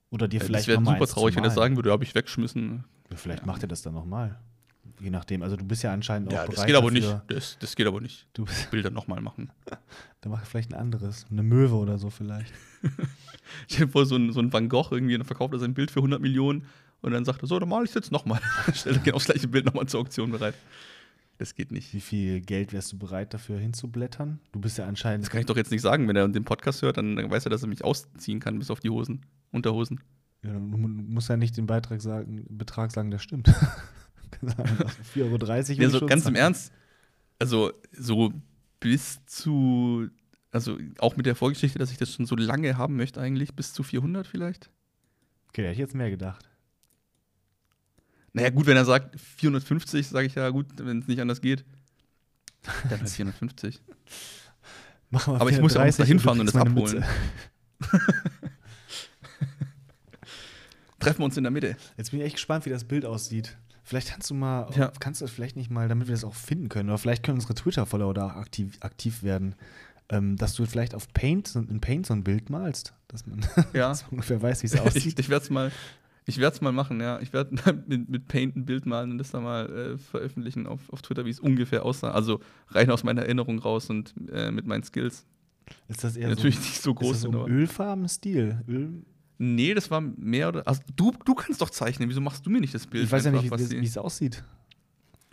Oder dir das vielleicht wäre noch mal super traurig, wenn er sagen würde, habe ich weggeschmissen. Ja, Vielleicht Ja. macht er das dann nochmal. Je nachdem. Also du bist ja anscheinend auch Ja, bereit das geht aber dafür. nicht. Das, das geht aber nicht. Du bist, Bilder nochmal machen. dann mach vielleicht ein anderes. Eine Möwe oder so vielleicht. Stell dir vor, so ein, so ein Van Gogh irgendwie, dann verkauft er sein Bild für 100 Millionen und dann sagt er, so, dann male ich es jetzt nochmal. Stellt er genau das gleiche Bild nochmal zur Auktion bereit. Das geht nicht. Wie viel Geld wärst du bereit dafür hinzublättern? Du bist ja anscheinend. Das kann ich doch jetzt nicht sagen. Wenn er den Podcast hört, dann weiß er, dass er mich ausziehen kann bis auf die Hosen, Unterhosen. Ja, du mu- musst ja nicht den Beitrag sagen, Betrag sagen, der stimmt. 4,30 Euro. würde Ja, so ganz im. Ernst. Also, so bis zu, also auch mit der Vorgeschichte, dass ich das schon so lange haben möchte, eigentlich, bis zu 400 vielleicht. Okay, da hätte ich jetzt mehr gedacht. Naja, gut, wenn er sagt 450, sage ich ja, gut, wenn es nicht anders geht. Dann halt 450. Mach mal Aber ich muss ja auch noch 430 dahin du fahren und kriegst das abholen. Treffen wir uns in der Mitte. Jetzt bin ich echt gespannt, wie das Bild aussieht. Vielleicht kannst du mal, Ja. kannst du das vielleicht nicht mal, damit wir das auch finden können, oder vielleicht können unsere Twitter-Follower da aktiv, aktiv werden, ähm, dass du vielleicht auf Paint, in Paint so ein Bild malst, dass man Ja. dass ungefähr weiß, wie es Ich, aussieht. ich werde es mal, ich werd's mal machen, ja. Ich werde mit, mit Paint ein Bild malen und das dann mal äh, veröffentlichen auf, auf Twitter, wie es ungefähr aussah. Also rein aus meiner Erinnerung raus und äh, mit meinen Skills. Ist das eher Natürlich so, nicht so ist groß. das so sind, im aber- ölfarben Stil? Öl, Nee, das war mehr oder. Also du, du kannst doch zeichnen. Wieso machst du mir nicht das Bild? ich weiß ja einfach, nicht, wie die- wie es aussieht.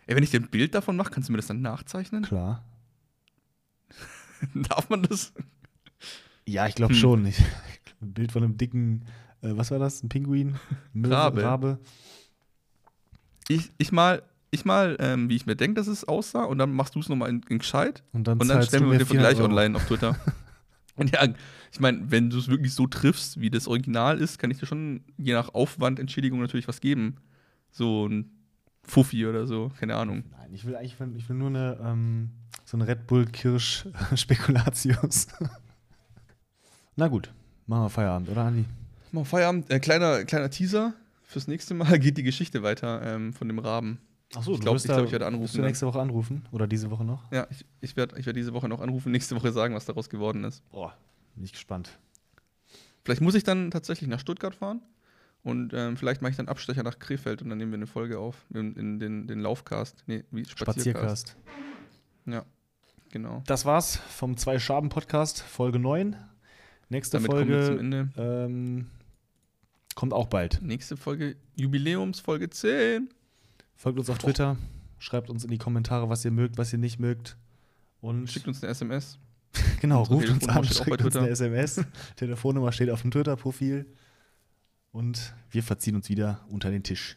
Ey, wenn ich dir ein Bild davon mache, kannst du mir das dann nachzeichnen? Klar. Darf man das? Ja, ich glaube Hm. schon. Ich, ein Bild von einem dicken, äh, was war das? Ein Pinguin? Möwe, Rabe. Rabe. Ich, ich mal, ich mal ähm, wie ich mir denke, dass es aussah, und dann machst du es nochmal in, in gescheit. Und dann, Und dann stellen wir den 400 Vergleich Euro. online auf Twitter. und ja, ich meine, wenn du es wirklich so triffst, wie das Original ist, kann ich dir schon je nach Aufwandentschädigung natürlich was geben. So ein Fuffi oder so, keine Ahnung. Nein, ich will eigentlich ich will nur eine, ähm, so eine Red Bull Kirsch Spekulatius. Na gut, machen wir Feierabend, oder Andi? Mal Feierabend. Äh, kleiner, kleiner Teaser. Fürs nächste Mal geht die Geschichte weiter ähm, von dem Raben. Achso, Ich glaub, ich glaub, ich werde anrufen Wirst du dann. nächste Woche anrufen? Oder diese Woche noch? Ja, ich, ich werde ich werd diese Woche noch anrufen, nächste Woche sagen, was daraus geworden ist. Boah, bin ich gespannt. Vielleicht muss ich dann tatsächlich nach Stuttgart fahren und ähm, vielleicht mache ich dann Abstecher nach Krefeld und dann nehmen wir eine Folge auf in, in den, den Laufcast. Nee, wie Spaziercast. Spaziercast. Ja, genau. Das war's vom Zwei Schaben Podcast, Folge 9. Nächste Damit kommen wir zum Folge Ende. ähm, kommt auch bald. Nächste Folge, Jubiläumsfolge 10. Folgt uns auf Boah. Twitter, schreibt uns in die Kommentare, was ihr mögt, was ihr nicht mögt. Und Schickt uns eine SMS. genau, ruft uns an, schickt uns eine. SMS. Telefonnummer steht auf dem Twitter-Profil. Und wir verziehen uns wieder unter den Tisch.